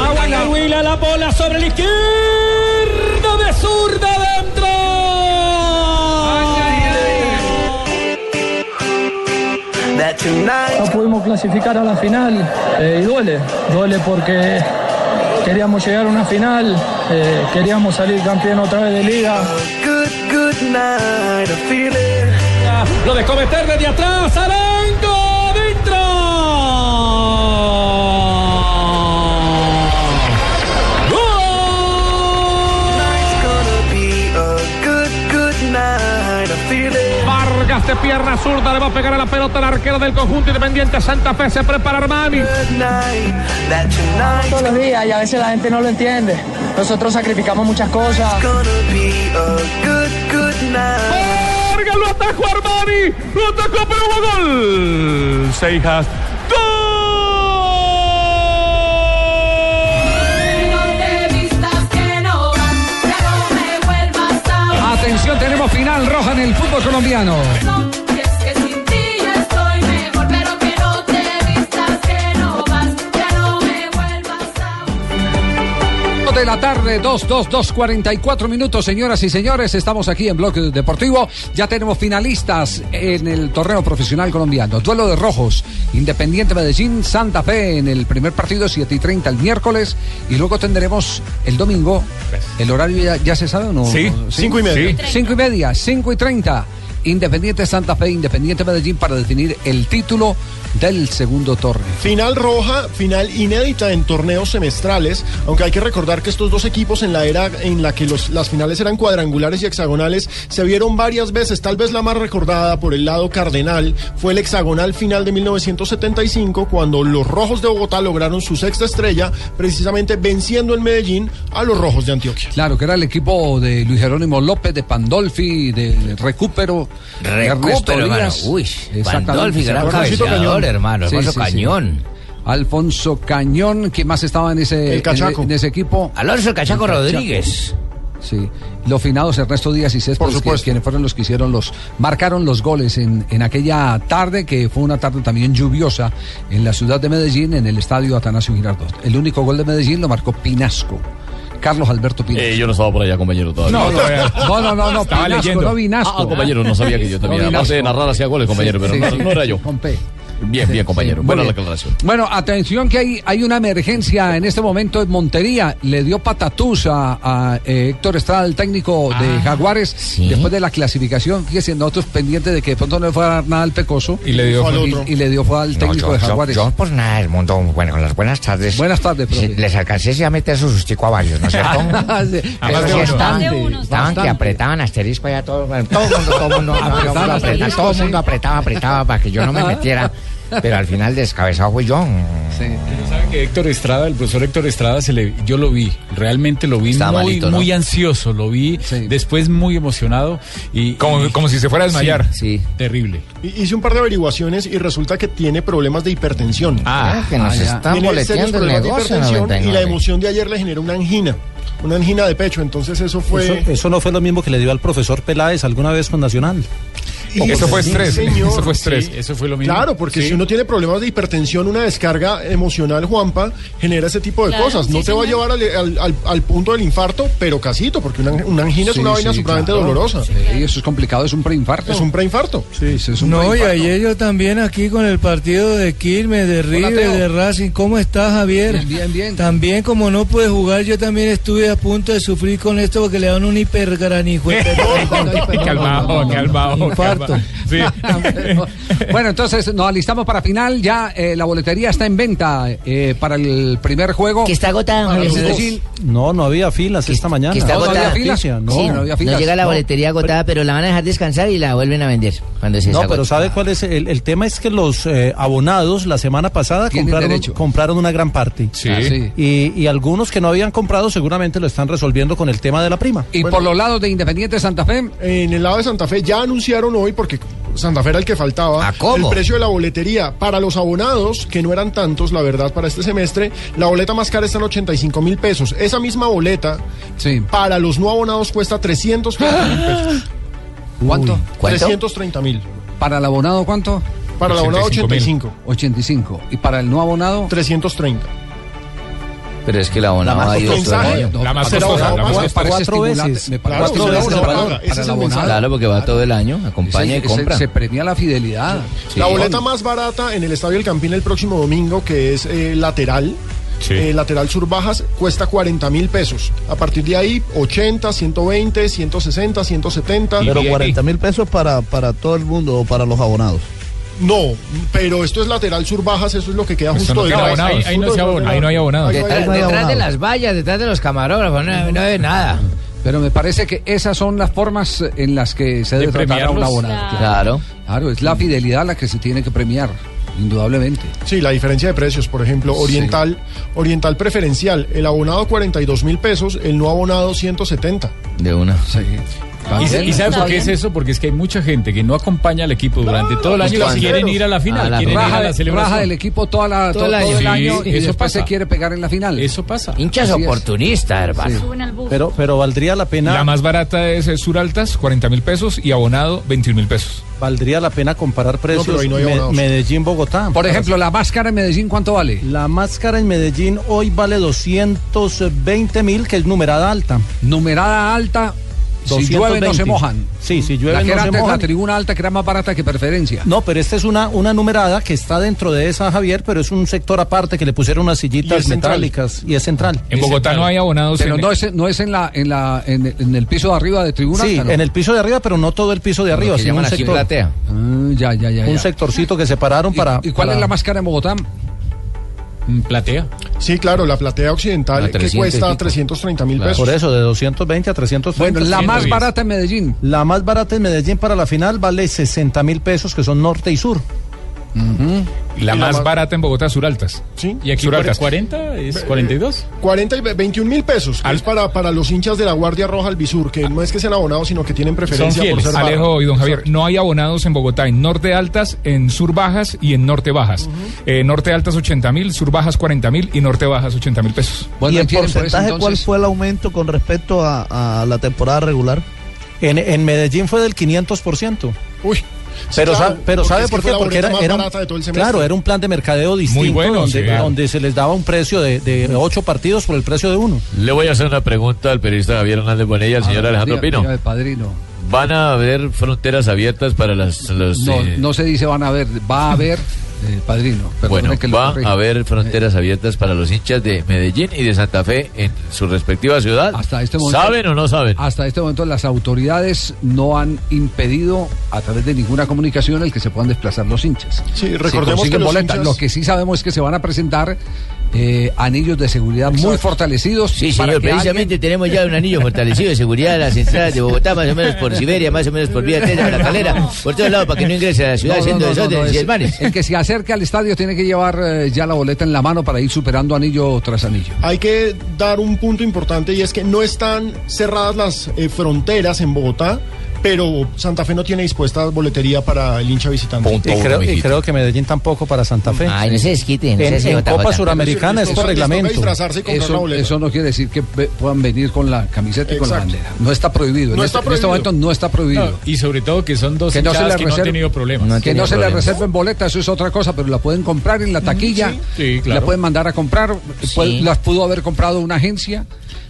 Agua Huila la bola sobre la izquierda de zurda adentro. No pudimos clasificar a la final eh, y duele, duele porque queríamos llegar a una final, eh, queríamos salir campeón otra vez de liga. Lo de cometer desde atrás, Arango, De pierna zurda le va a pegar a la pelota al arquero del conjunto independiente Santa Fe. Se prepara Armani. Todos los días y a veces la gente no lo entiende. Nosotros sacrificamos muchas cosas. Vargas lo atajó Armani. Lo atacó, pero hubo gol. Seijas. Final roja en el fútbol colombiano. De la tarde, 2, 2, 2, 44 minutos, señoras y señores. Estamos aquí en Bloque Deportivo. Ya tenemos finalistas en el torneo profesional colombiano. Duelo de rojos. Independiente Medellín, Santa Fe en el primer partido, 7 y 30 el miércoles. Y luego tendremos el domingo. ¿El horario ya, ya se sabe o no? Sí, cinco y media. 5 y media, 5 y 30. Independiente Santa Fe, Independiente Medellín para definir el título del segundo torneo. Final roja, final inédita en torneos semestrales, aunque hay que recordar que estos dos equipos en la era en la que los, las finales eran cuadrangulares y hexagonales se vieron varias veces, tal vez la más recordada por el lado cardenal fue el hexagonal final de 1975 cuando los rojos de Bogotá lograron su sexta estrella precisamente venciendo en Medellín a los rojos de Antioquia. Claro, que era el equipo de Luis Jerónimo López, de Pandolfi, de Recupero, Recupero, hermano. Uy, Exactamente. Pandolfi, gran Alfonsito cabeceador, Cañón. hermano. Sí, Alfonso sí, sí. Cañón. Alfonso Cañón, ¿quién más estaba en ese, El Cachaco. en, en ese equipo? Alonso el Cachaco El Rodríguez. Sí, los finados Ernesto Díaz y que- quienes fueron los que hicieron los, marcaron los goles en, en aquella tarde, que fue una tarde también lluviosa en la ciudad de Medellín, en el estadio Atanasio Girardot. El único gol de Medellín lo marcó Pinasco. Carlos Alberto Pinasco. Eh, yo no estaba por allá, compañero, todavía. No, no, no, no, no, no, Estaba Pinasco, leyendo. no Vinasco. Ah, compañero, no sabía que yo también. No, Aparte de narrar hacía goles, compañero, Sí, pero sí, no, sí. no era yo. Con P. Bien, bien, compañero. Buena bien. la aclaración. Bueno, atención que hay, hay una emergencia en este momento en Montería. Le dio patatús a, a, eh, Héctor Estrada, el técnico de Jaguares, después de la clasificación. Fíjese, nosotros pendientes de que de pronto no le fuera a dar nada al Pecoso. Y le dio y, fue al otro. y le dio fue al No, técnico yo- de Jaguares. Yo, por nada del mundo, bueno, las buenas tardes. Buenas tardes, profe. Sí, Les alcancé a meter su sustico a varios, ¿no es cierto? Sí, de sí uno. estaban, Bastante, que apretaban asterisco allá todo, todo el mundo, todo el mundo, todo el sí. mundo apretaba, apretaba para que yo no me metiera. Pero al final descabezado fui yo. ¿Saben que Héctor Estrada, el profesor Héctor Estrada, se le, yo lo vi, realmente lo vi Estaba muy, malito, ¿no? muy ansioso, lo vi después muy emocionado y Como- como si se fuera a desmayar. Sí, terrible. Y- Hice un par de averiguaciones y resulta que tiene problemas de hipertensión. Ah, que nos están Tiene serios boleteando el de negocio hipertensión y 99. la emoción de ayer le generó una angina, una angina de pecho. Entonces eso fue. Eso, eso no fue lo mismo que le dio al profesor Peláez alguna vez con Nacional. Y- Eso fue estrés. señor. Eso fue estrés. Sí. Eso fue lo mismo. Claro, porque Sí. si uno tiene problemas de hipertensión, una descarga emocional, Juanpa, genera ese tipo de Claro, cosas. No sí, te va a llevar al, al- al- al punto del infarto, pero casito, porque una, una angina es Sí, una vaina sí, supremamente claro. dolorosa. Sí, eso es complicado, es un preinfarto. Es un preinfarto. Sí, eso es un No, y ayer yo también aquí con el partido de Quilmes, de River, de Racing. ¿Cómo estás, Javier? Bien, bien, bien. También como no pude jugar, yo también estuve a punto de sufrir con esto porque le dan un hipergranijo. Calmado, calmado. Sí. Bueno, entonces nos alistamos para final. Ya eh, la boletería está en venta eh, para el primer juego. Que está agotada. No, no había filas esta mañana. que está ¿No había agotada. filas? No. Sí, no había filas. Llega la No. boletería agotada, pero la van a dejar descansar y la vuelven a vender cuando se No, pero ¿sabe cuál es? El, el tema es que los eh, abonados la semana pasada compraron, una gran parte. Sí. Ah, sí. Y, y algunos que no habían comprado seguramente lo están resolviendo con el tema de la prima. Y por los lados de Independiente Santa Fe, En el lado de Santa Fe ya anunciaron hoy, porque Santa Fe era el que faltaba, ¿A cómo? el precio de la boletería para los abonados, que no eran tantos, la verdad, para este semestre. La boleta más cara está en 85 mil pesos. Esa misma boleta, sí. para los no abonados, cuesta 330 mil pesos. ¿cuánto? ¿Cuánto? 330 mil. Para el abonado, ¿cuánto? Para el abonado, 85.000. 85. 85. ¿Y para el no abonado? 330. Pero es que la más ha ido todo el año. La más costosa, la más cuatro veces. Me parece será veces el. Claro, porque va todo el año, acompaña y compra. se premia la fidelidad. La boleta más barata en el Estadio El Campín el próximo domingo, que es eh, lateral, Sí. eh, lateral sur bajas, cuesta 40 mil pesos. A partir de ahí, 80, 120, 160, 170. Y Pero VIP. 40 mil pesos para, para todo el mundo o para los abonados. No, pero esto es lateral sur bajas, eso es lo que queda justo no de. Ahí- ahí no se abona, ahí no hay abonados. Ahí no hay Detrás, de las vallas, detrás de los camarógrafos, no, no ve nada. Pero me parece que esas son las formas en las que se debe tratar a un abonado. Claro. Claro, es la fidelidad la que se tiene que premiar, indudablemente. Sí, la diferencia de precios, por ejemplo, Oriental, Oriental preferencial, el abonado 42 mil pesos, el no abonado 170. De una. Sí. ¿Y, y sabe por qué es eso? Porque es que hay mucha gente que no acompaña al equipo durante todo el año y quieren ir a la A final, la quieren ir Raja, a la celebración. raja del equipo toda la, todo, todo el año, Sí, y eso pasa. se quiere pegar en la final. Eso pasa. Hinchas oportunistas, hermano. Pero, pero valdría la pena, La más barata es Suraltas, 40 mil pesos, y abonado, 21 mil pesos. valdría la pena comparar precios pero ahí no hay Me- abonados. Medellín Bogotá. Por ejemplo, la máscara en Medellín, ¿cuánto vale? la máscara en Medellín hoy vale 220 mil, que es numerada alta. Numerada alta, si llueve no se 220. mojan. Sí, si La llueve que no era se antes la mojan. tribuna alta, que era más barata que preferencia. No, pero esta es una, una numerada que está dentro de esa, Javier, pero es un sector aparte que le pusieron unas Y sillitas metálicas y es central. En Bogotá no hay abonados. Pero en- no es, no es en, la, en, la, en, el- en el piso de arriba de tribuna Sí, alta, ¿no? en el piso de arriba, pero no todo el piso de arriba, Lo que sino un aquí sector, platea. Ah, ya, ya, ya. un sectorcito que separaron ¿Y- para. ¿Y, cuál para- es la máscara en Bogotá? Platea. Sí, claro, la platea occidental que 300 y cuesta pico. 330 mil Claro. pesos. Por eso, de 220 a 330. Bueno, la más 110. barata en Medellín. La más barata en Medellín para la final vale 60 mil pesos, que son norte y sur. La más más- barata en Bogotá, Suraltas. Sí. ¿Y aquí Suraltas. 40 es 42? 40 y ve- 21 mil pesos, Al- es para, para los hinchas de la Guardia Roja Albisur, que no es que sean abonados, sino que tienen Son preferencia por ser barra. Alejo y don Javier, no hay abonados en Bogotá, en norte altas, en sur bajas y en norte bajas. Eh, norte altas 80 mil, sur bajas 40 mil y norte bajas 80 mil pesos. Bueno, ¿Y en porcentaje cuál fue el aumento con respecto a, a la temporada regular? En, en Medellín fue del 500%. Uy. Sí, Pero, claro, sa- pero ¿sabe por qué? Porque era, era un- barata de todo el semestre. claro, era un plan de mercadeo distinto bueno, donde, sí, claro. donde se les daba un precio de, de ocho partidos por el precio de uno. Le voy a hacer una pregunta al periodista Javier Hernández Bonella y al señor Ah, Alejandro diga- Pino. diga, padrino. ¿Van a haber fronteras abiertas para las, los... No, eh, no se dice van a ver, va a haber, eh, padrino. Bueno, que va a haber fronteras abiertas para los hinchas de Medellín y de Santa Fe en su respectiva ciudad. Hasta este momento- ¿Saben o no saben? Hasta este momento las autoridades no han impedido a través de ninguna comunicación el que se puedan desplazar los hinchas. Sí, recordemos que los boletas. hinchas- Lo que sí sabemos es que se van a presentar eh, anillos de seguridad muy fortalecidos. Sí, para señor, que precisamente tenemos ya un anillo fortalecido de seguridad en las entradas de Bogotá, más o menos por Siberia, más o menos por Vía Teta, la calera, por todos lados, para que no ingrese a la ciudad haciendo no, no, y. El que se acerque al estadio tiene que llevar eh, ya la boleta en la mano para ir superando anillo tras anillo. Hay que dar un punto importante y es que no están cerradas las eh, fronteras en Bogotá pero Santa Fe no tiene dispuesta boletería para el hincha visitante. Y creo, y creo que Medellín tampoco para Santa Fe. Ay, no se desquite, no en, se Copa bota. Suramericana es por reglamento. Eso, eso no quiere decir que puedan venir con la camiseta y con la bandera. No está prohibido. No en, está este, en este momento no está prohibido. No, y sobre todo que son dos que no se les que no han tenido problemas. que no se les reserven boletas, eso es otra cosa, pero la pueden comprar en la taquilla, sí. Sí, claro. la pueden mandar a comprar, puede- las pudo haber comprado una agencia.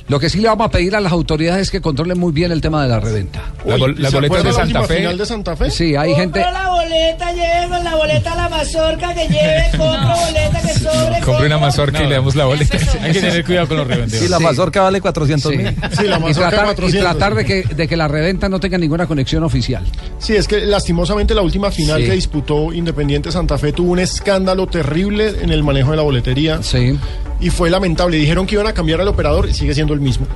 Lo que sí le vamos a pedir a las autoridades es que controlen muy bien el tema de la reventa. Las bol- las ¿Se boletas acuerda de la Santa última Fe. final de Santa Fe? Sí, hay gente. La boleta, lleve con la boleta a la mazorca que lleve, compro boleta que sobre. Compre una mazorca y le damos la boleta. Hay que tener cuidado con los revendedores. Sí, la mazorca vale 400 Sí. mil. y, tratar, y tratar de que, de que la reventa no tenga ninguna conexión oficial. Sí, es que lastimosamente la última final Sí. que disputó Independiente Santa Fe tuvo un escándalo terrible en el manejo de la boletería. Sí. Y fue lamentable. Dijeron que iban a cambiar al operador y sigue siendo el mismo.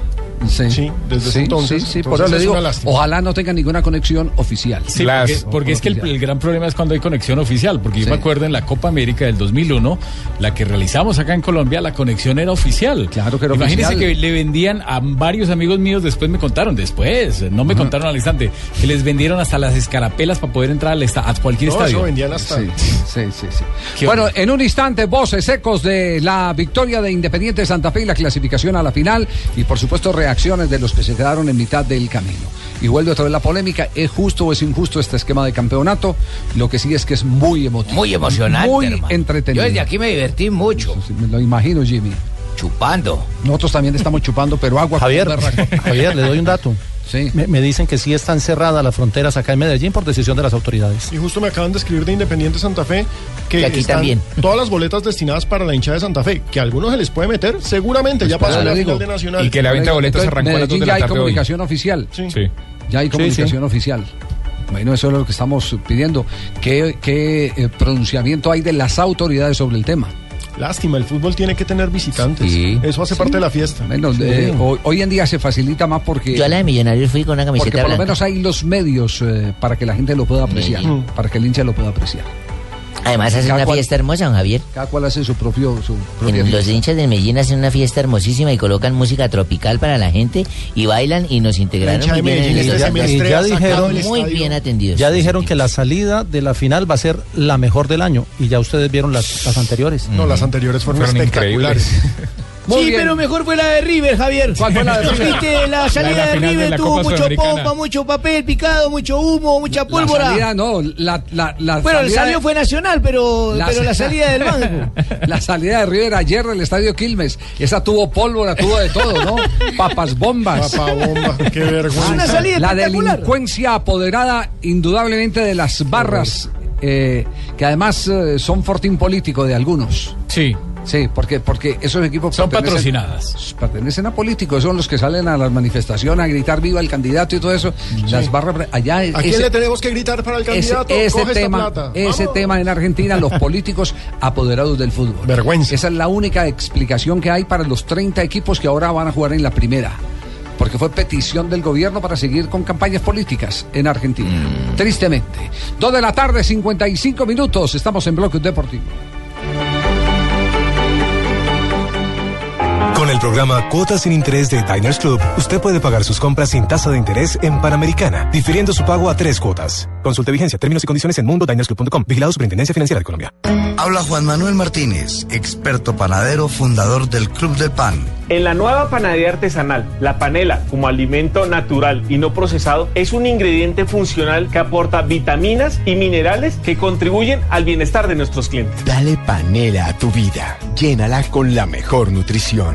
Sí, desde Sí, entonces. sí, sí, por Entonces eso le es digo, una lástima. ojalá no tenga ninguna conexión oficial. Sí, porque, porque es que el, el gran problema es cuando hay conexión oficial, porque Sí. yo me acuerdo en la Copa América del 2001, la que realizamos acá en Colombia, la conexión era oficial. Claro que era Imagínense oficial. que le vendían a varios amigos míos, después me contaron, después, no me contaron al instante, que les vendieron hasta las escarapelas para poder entrar al esta- a cualquier No, estadio. eso vendían hasta. Sí, sí, sí, sí. Bueno, en un instante, voces ecos de la victoria de Independiente Santa Fe y la clasificación a la final y por supuesto reacciones de los que se quedaron en mitad del camino. Y vuelve otra vez la polémica, ¿es justo o es injusto este esquema de campeonato? Lo que sí es que es muy emotivo. Muy emocionante, Muy hermano. entretenido. Yo desde aquí me divertí mucho. Sí, me lo imagino, Jimmy. Chupando. Nosotros también estamos chupando, pero agua Javier. Javier, le doy un dato. Sí. Me, me dicen que sí están cerradas las fronteras acá en Medellín por decisión de las autoridades. Y justo me acaban de escribir de Independiente Santa Fe que aquí están también. todas las boletas destinadas para la hinchada de Santa Fe, que a algunos se les puede meter, seguramente, ya pasó la digo. final de Nacional. Y que la venta de boletas Entonces, arrancó a las 2 Medellín de ya la hay tarde hoy. comunicación oficial. Sí. Sí. Ya hay Sí, comunicación oficial. Bueno, eso es lo que estamos pidiendo. ¿Qué, qué, eh, pronunciamiento hay de las autoridades sobre el tema? Lástima, el fútbol tiene que tener visitantes. Sí. Eso hace parte de la fiesta. Bueno, eh, hoy, hoy en día se facilita más porque, Yo a la de Millonarios fui con una porque camiseta por lo menos hay los medios eh, para que la gente lo pueda apreciar, Sí. para que el hincha lo pueda apreciar. Además hacen una cual- fiesta hermosa, don Javier. Cada cual hace su propio... Su propia En los hinchas de Medellín hacen una fiesta hermosísima y colocan música tropical para la gente y bailan y nos integraron muy bien en el ya dijeron- muy bien atendidos. Ya dijeron que la salida de la final va a ser la mejor del año y ya ustedes vieron las, las anteriores. No, las anteriores fueron, Fueron espectaculares. Muy sí, bien. pero mejor fue la de River, Javier. ¿Cuál fue la de River? Viste, la salida la de final de River la tuvo Copa mucho pompa, mucho papel picado, mucho humo, mucha La pólvora. salida, no, la, la, la bueno, el salió de- fue nacional, pero La pero la sa- salida del banco. La salida de River ayer del estadio Quilmes, esa tuvo pólvora, tuvo de todo, ¿no? Papas bombas. Papá bomba, qué Una vergüenza. salida La delincuencia apoderada indudablemente de las barras, eh, que además eh, son fortín político de algunos. Sí, Sí, porque, porque esos equipos son pertenecen- patrocinadas. Pertenecen a políticos, son los que salen a las manifestaciones a gritar viva el candidato y todo eso. Las barras allá ¿A quién le tenemos que gritar para el ese, candidato? ese Coge esta tema, plata. ese Vamos. tema en Argentina, los políticos apoderados del fútbol. Vergüenza. Esa es la única explicación que hay para los 30 equipos que ahora van a jugar en la primera. Porque fue petición del gobierno para seguir con campañas políticas en Argentina. Tristemente. Dos de la tarde, 55 minutos. Estamos en Bloque Deportivo. Con el programa Cuotas sin Interés de Diners Club, usted puede pagar sus compras sin tasa de interés en Panamericana, difiriendo su pago a tres cuotas. Consulte vigencia, términos y condiciones en mundodinersclub.com. Vigilado Superintendencia Financiera de Colombia. Habla Juan Manuel Martínez, experto panadero, fundador del Club del Pan. En la nueva panadería artesanal, la panela, como alimento natural y no procesado, es un ingrediente funcional que aporta vitaminas y minerales que contribuyen al bienestar de nuestros clientes. Dale panela a tu vida. Llénala con la mejor nutrición.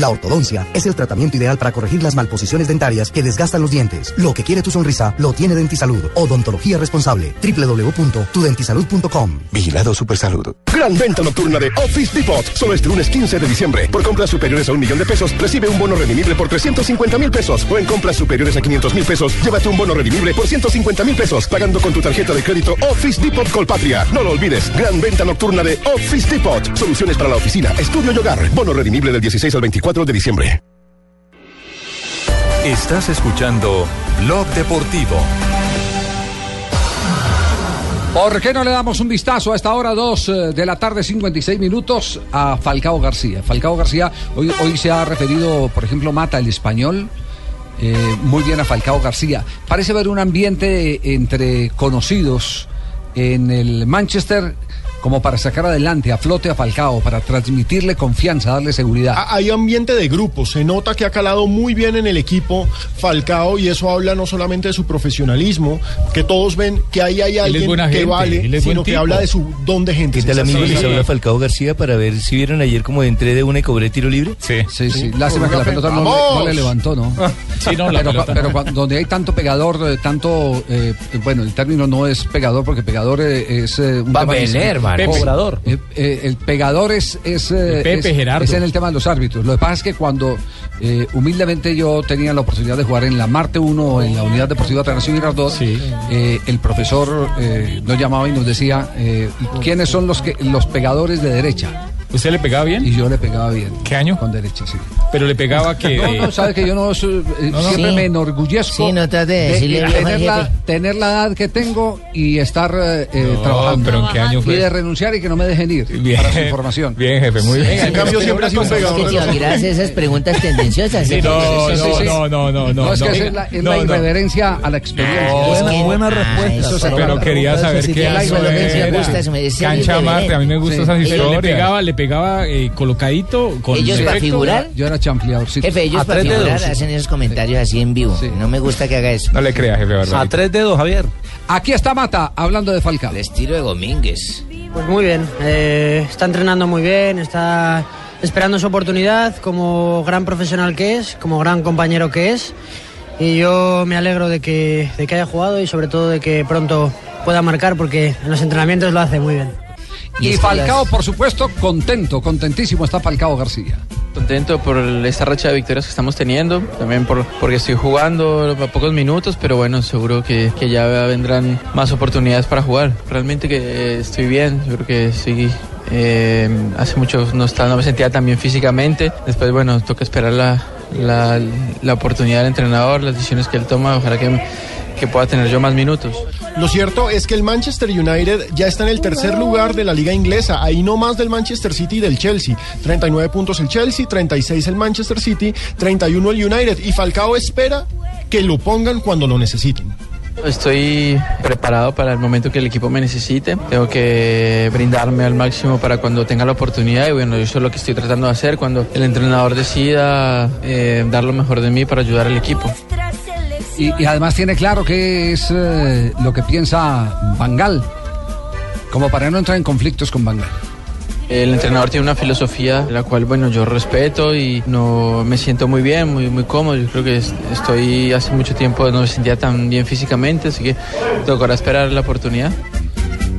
La ortodoncia es el tratamiento ideal para corregir las malposiciones dentarias que desgastan los dientes. Lo que quiere tu sonrisa lo tiene Dentisalud. Odontología responsable. www.tudentisalud.com. Vigilado Supersalud. Gran venta nocturna de Office Depot. Solo este lunes 15 de diciembre. Por compras superiores a un millón de pesos, recibe un bono redimible por 350 mil pesos. O en compras superiores a 500 mil pesos, llévate un bono redimible por 150 mil pesos. Pagando con tu tarjeta de crédito Office Depot Colpatria. No lo olvides. Gran venta nocturna de Office Depot. Soluciones para la oficina, estudio y hogar. Bono redimible del 16 al 24 de diciembre. Estás escuchando Blog Deportivo. ¿Por qué no le damos un vistazo a esta hora 2 de la tarde, 56 minutos, a Falcao García? Falcao García, hoy, hoy se ha referido, por ejemplo, Mata el español, eh, muy bien a Falcao García. Parece haber un ambiente entre conocidos en el Manchester como para sacar adelante a flote a Falcao, para transmitirle confianza, darle seguridad. Ah, Hay ambiente de grupo, se nota que ha calado muy bien en el equipo Falcao y eso habla no solamente de su profesionalismo, que todos ven que ahí hay alguien que gente, vale, sino que habla de su don de gente. ¿Qué tal amigo? Sí. Les habla Falcao García para ver si vieron ayer como entré de una y cobré tiro libre. Sí. Sí, sí. Lástima que la pelota no, le- no le levantó, ¿no? Sí, no, la pero, pelota pero cuando- donde hay tanto pegador, eh, tanto, eh, bueno, el término no es pegador porque pegador eh, es eh, un Papelero, Eh, eh, el pegador es es, eh, Pepe es- Gerardo. es en el tema de los árbitros. Lo que pasa es que cuando humildemente yo tenía la oportunidad de jugar en la Marte 1 en la Unidad Deportiva Atanasio Girardot, eh, el profesor eh, nos llamaba y nos decía eh, quiénes son los que los pegadores de derecha. ¿Usted le pegaba bien? Y yo le pegaba bien. ¿Qué año? Con derecha, sí. Pero le pegaba que... No, no, sabes que yo no, soy- eh, No, no. siempre Sí. me enorgullezco Sí, no trate de decirle al tener, la, tener la edad que tengo y estar eh, eh, No, trabajando. pero ¿en qué año fue? Y de renunciar y que no me dejen ir. Bien, Para su información. Bien, jefe, muy bien. En cambio, siempre ha sido un Es que pegador de los Tibaquirá hace esas preguntas tendenciosas. Sí, ¿sí? no, Sí, sí, no, sí. no, no, no, no. No, es que es la, es No, la no. irreverencia a la experiencia. No. Es que- buena Ah, respuesta. eso se Pero quería saber Si qué decía Cancha mate, a mí me gustan Sí. esas historias. le le pegaba, le pegaba eh, colocadito con Ellos para figurar, Yo era chamfleadorcito. jefe, ellos A para dedos, figurar sí. hacen esos comentarios así en vivo. Sí. No me gusta que haga eso. No le crea, jefe A Barbarito. tres dedos, Javier. Aquí está Mata hablando de Falcao. El estilo de Domínguez. Pues muy bien, eh, está entrenando muy bien, está esperando su oportunidad como gran profesional que es, como gran compañero que es. Y yo me alegro de que, de que haya jugado y sobre todo de que pronto pueda marcar porque en los entrenamientos lo hace muy bien. Y que Falcao, las- por supuesto, contento, contentísimo está Falcao García. Contento por esta racha de victorias que estamos teniendo, también por, porque estoy jugando a pocos minutos, pero bueno, seguro que, que ya vendrán más oportunidades para jugar. Realmente que eh, estoy bien, yo creo que estoy... eh, hace mucho no, estaba, no me sentía tan bien físicamente, después bueno, toca esperar la, la, la oportunidad del entrenador, las decisiones que él toma, ojalá que, que pueda tener yo más minutos. Lo cierto es que el Manchester United ya está en el tercer lugar de la liga inglesa, ahí no más del Manchester City y del Chelsea. 39 puntos el Chelsea, 36 el Manchester City, 31 el United. Y Falcao espera que lo pongan cuando lo necesiten. Estoy preparado para el momento que el equipo me necesite. Tengo que brindarme al máximo para cuando tenga la oportunidad. Y bueno, eso es lo que estoy tratando de hacer cuando el entrenador decida eh, dar lo mejor de mí para ayudar al equipo. Y, y además tiene claro que es eh, lo que piensa Bangal. Como para no entrar en conflictos con Bangal. El entrenador tiene una filosofía la cual, bueno, yo respeto y no me siento muy bien, muy, muy cómodo. Yo creo que es- estoy hace mucho tiempo no me sentía tan bien físicamente, así que tocará esperar la oportunidad.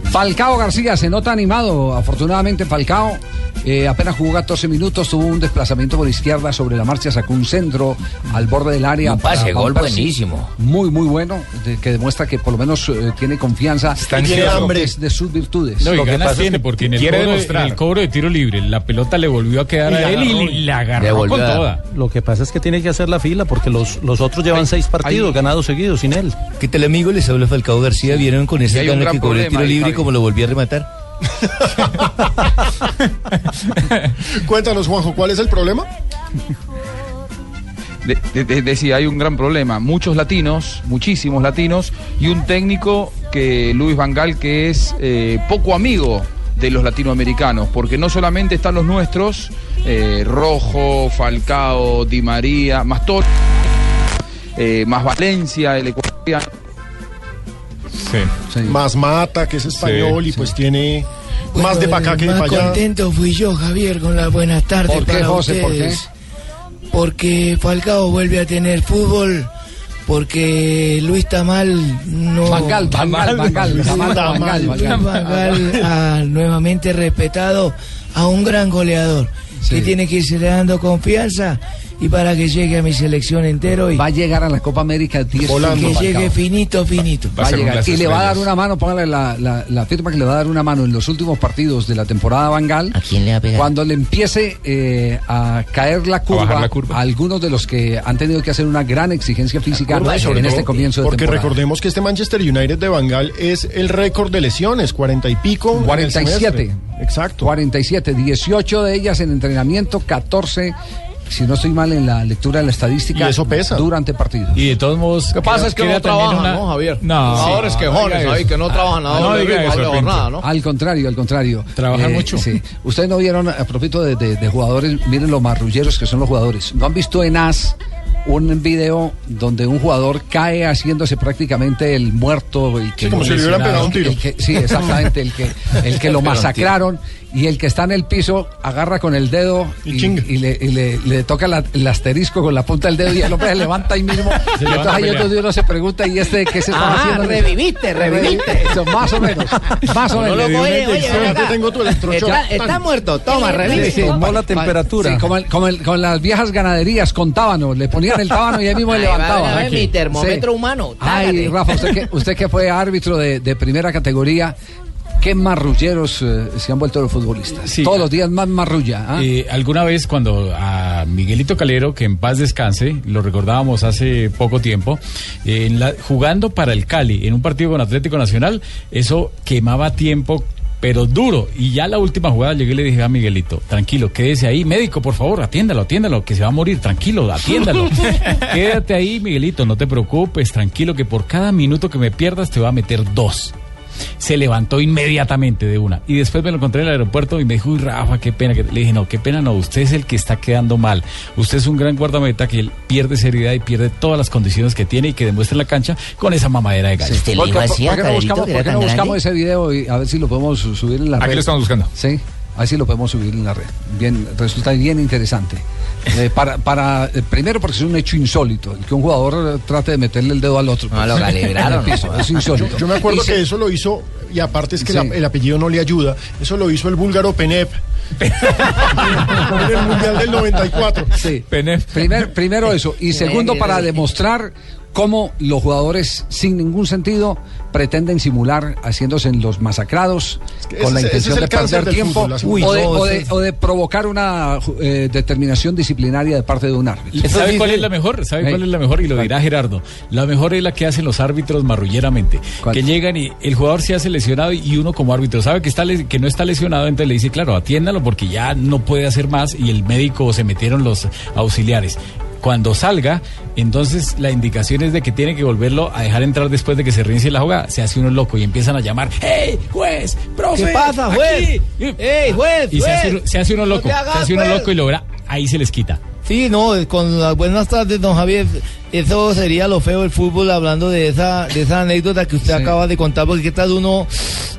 Falcao García se nota animado. Afortunadamente, Falcao eh, apenas jugó 14 minutos, tuvo un desplazamiento por izquierda sobre la marcha, sacó un centro al borde del área. Un pase, gol buenísimo. Muy, muy bueno, de- que demuestra que por lo menos eh, tiene confianza Está y tiene hambre de, sus virtudes. No, y Lo que ganas pasa es tiene que porque en el, quiere cobro, de- demostrar. en el cobro de tiro libre la pelota le volvió a quedar Y a él agarró. y la agarró volvió con toda. Lo que pasa es que tiene que hacer la fila porque los, los otros llevan seis partidos ganados seguidos sin él. ¿Qué tal amigo? Les habla Falcao García. ¿Vieron con gana gran que cobré el tiro libre y como lo volví a rematar? Cuéntanos, Juanjo, ¿cuál es el problema? de- de- de- decía, hay un gran problema. Muchos latinos, muchísimos latinos, y un técnico que Luis Vangal que es eh, poco amigo de los latinoamericanos, porque no solamente están los nuestros, eh, Rojo, Falcao, Di María, más Tor- eh, más Valencia, el ecuatoriano. Más Mata, que es español y pues tiene más de para acá que de para allá. contento fui yo, Javier, con las buenas tardes ¿Por qué, para José? ¿Por qué? ustedes. Porque Falcao vuelve a tener fútbol, porque Luis Tamal no... Bangal, Bangal, Bangal, Tamal, nuevamente respetado a un gran goleador que tiene que irse dando confianza y para que llegue a mi selección entero y Va a llegar a la Copa América 10 que puntos, llegue finito, finito. Va a llegar. Y le va a dar una mano, póngale la, la, la firma que le va a dar una mano en los últimos partidos de la temporada Bangal. ¿A quién le va a pegar? Cuando le empiece eh, a caer la curva, bajar la curva. a algunos de los que han tenido que hacer una gran exigencia física Curva, en todo este comienzo de Porque temporada. recordemos que este Manchester United de Bangal es el récord de lesiones, 40 y pico. en el 47. Exacto. 47, 18 de ellas en entrenamiento, 14 si no estoy mal en la lectura de la estadística, Y eso pesa. durante partido. Y de todos modos. Que pasa es que no trabajan, una- ¿no, Javier? No. Jugadores Sí. quejones ahí que no trabajan nada, no diga eso, jornada, ¿no? Al contrario, al contrario. Trabajan mucho. Sí. Ustedes no vieron, a propósito de, de- de jugadores, miren los marrulleros que son los jugadores. ¿No han visto en AS un video donde un jugador cae haciéndose prácticamente el muerto? El que Sí, como si le hubieran pegado un tiro. que- sí, exactamente. El que, el que lo masacraron y el que está en el piso agarra con el dedo y, y le, y le- le toca la- el asterisco con la punta del dedo y el hombre se levanta ahí mismo. Se y entonces ahí pelear. donde uno se pregunta, ¿y este qué se estaba Ah, haciendo? reviviste, reviviste. Eso, más o menos. Más o No menos. lo- oye, oye, tengo tu. Está, está muerto, toma, Sí, revive. sí, Tomó la temperatura. Sí, como, el- como el- con las viejas ganaderías con tábano, le ponían el tábano y ahí mismo Ahí le va, levantaba. a ver, mi termómetro humano, Ay, tágate. Rafa, usted que, usted que fue árbitro de, de primera categoría, ¿qué marrulleros eh, se han vuelto los futbolistas? Sí. Todos los días más marrulla. ¿ah? Eh, alguna vez cuando a Miguelito Calero, que en paz descanse, lo recordábamos hace poco tiempo, eh, en la- jugando para el Cali en un partido con Atlético Nacional, eso quemaba tiempo. Pero duro, y ya la última jugada llegué y le dije a Miguelito, tranquilo, quédese ahí, médico, por favor, atiéndalo, atiéndalo, que se va a morir, tranquilo, atiéndalo. Quédate ahí, Miguelito, no te preocupes, tranquilo, que por cada minuto que me pierdas te va a meter dos se levantó inmediatamente de una. Y después me lo encontré en el aeropuerto y me dijo, uy, Rafa, qué pena. Le dije, no, qué pena no, usted es el que está quedando mal. Usted es un gran guardameta que él pierde seriedad y pierde todas las condiciones que tiene y que demuestra en la cancha con esa mamadera de gallo. ¿Por, qué- no buscamos, ese video y a ver si lo podemos su- subir en la red? Aquí lo estamos buscando. Sí, a ver si lo podemos subir en la red. Bien, resulta bien interesante. Eh, para, para, eh, primero porque es un hecho insólito, el que un jugador eh, trate de meterle el dedo al otro. No, lo pues, calibraron, piso, es insólito. Yo, yo me acuerdo se- que eso lo hizo, y aparte es que Sí. la- el apellido no le ayuda, eso lo hizo el búlgaro Penep en el Mundial del 94. Sí. Primer- primero eso. Y segundo, para demostrar cómo los jugadores, sin ningún sentido, pretenden simular haciéndose en los masacrados que con la intención de perder tiempo fútbol, o, de, o de- o de provocar una eh, determinación disciplinaria de parte de un árbitro. ¿Sabe cuál es la mejor? ¿Sabe cuál es la mejor? Y lo dirá Gerardo. La mejor es la que hacen los árbitros marrulleramente. Que llegan y el jugador se hace lesionado y uno como árbitro sabe que, está que no está lesionado, entonces le dice, claro, atiéndalo porque ya no puede hacer más y el médico se metieron los auxiliares. Cuando salga, entonces la indicación es de que tiene que volverlo a dejar entrar después de que se reinicie la jugada. Se hace uno loco y empiezan a llamar, ¡Hey, juez! ¡Profe! ¿Qué pasa, juez? aquí". ¡Ey, juez! Y se hace, uno- se hace uno No loco, hagas, se hace uno juez. loco y logra, ahí se les quita. Sí, no, con las buenas tardes, don Javier. Eso sería lo feo del fútbol, hablando de esa, de esa anécdota que usted acaba de contar, porque qué tal uno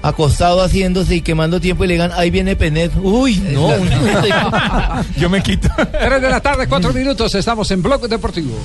acostado haciéndose y quemando tiempo y le digan, ahí viene Penet. Uy, no. Yo me quito. 3 de la tarde, 4 minutos, estamos en Bloque Deportivo.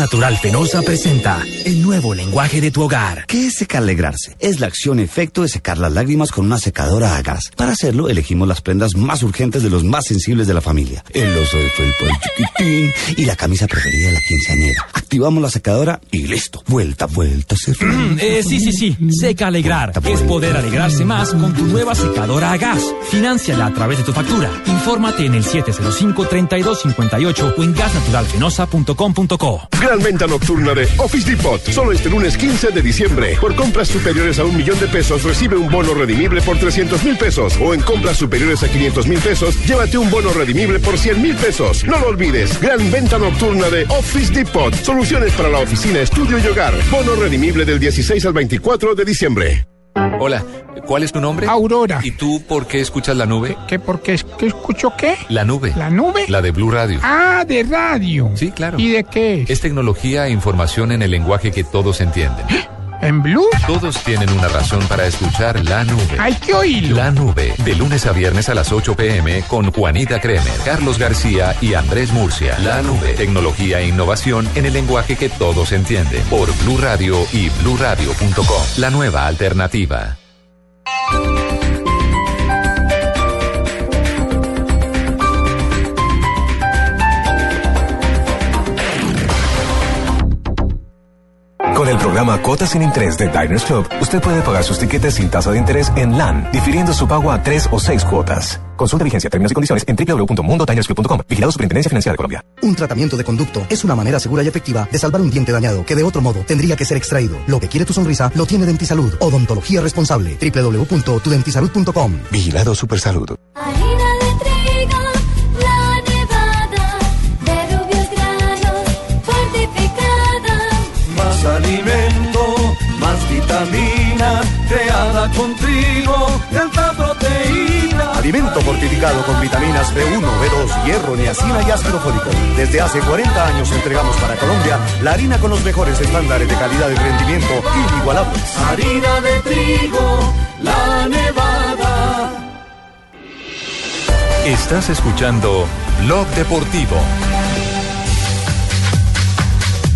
Natural Fenosa presenta el nuevo lenguaje de tu hogar. ¿Qué es secalegrarse? Es la acción-efecto de secar las lágrimas con una secadora a gas. Para hacerlo, elegimos las prendas más urgentes de los más sensibles de la familia. El oso de felpa, el chiquitín y la camisa preferida de la quinceañera. Activamos la secadora y listo. Vuelta, vuelta, se Eh, sí, sí, sí. Seca Alegrar. Es poder alegrarse más con tu nueva secadora a gas. Financiala a través de tu factura. Infórmate en el 705-3258 o en gasnaturalfenosa.com.co. Gran venta nocturna de Office Depot. Solo este lunes 15 de diciembre. Por compras superiores a un millón de pesos, recibe un bono redimible por 300 mil pesos. O en compras superiores a 500 mil pesos, llévate un bono redimible por 100 mil pesos. No lo olvides. Gran venta nocturna de Office Depot. Soluciones para la oficina, estudio y hogar. Bono redimible del 16 al 24 de diciembre. Hola, ¿cuál es tu nombre? Aurora. ¿Y tú por qué escuchas la nube? ¿Qué, por qué, qué escucho qué? La nube. ¿La nube? La de Blue Radio. Ah, de radio. Sí, claro. ¿Y de qué? Es tecnología e información en el lenguaje que todos entienden. ¿En Blue? Todos tienen una razón para escuchar la nube. Hay que oírlo. La nube, de lunes a viernes a las 8 pm con Juanita Kremer, Carlos García y Andrés Murcia. La nube, tecnología e innovación en el lenguaje que todos entienden. Por Blue Radio y bluradio.com. La nueva alternativa. Programa Cuotas sin Interés de Diners Club, usted puede pagar sus tiquetes sin tasa de interés en LAN, difiriendo su pago a tres o seis cuotas. Consulta vigencia, términos y condiciones en www.mundotinersclub.com. Vigilado Superintendencia Financiera de Colombia. Un tratamiento de conducto es una manera segura y efectiva de salvar un diente dañado que de otro modo tendría que ser extraído. Lo que quiere tu sonrisa lo tiene Dentisalud. Odontología responsable. www.tudentisalud.com. Vigilado Supersalud. Harina vitamina, creada con trigo, de alta proteína. Alimento fortificado con vitaminas B1, B2, hierro, niacina y ácido fólico. Desde hace 40 años entregamos para Colombia la harina con los mejores estándares de calidad y rendimiento inigualables. Harina de trigo, la nevada. Estás escuchando Blog Deportivo.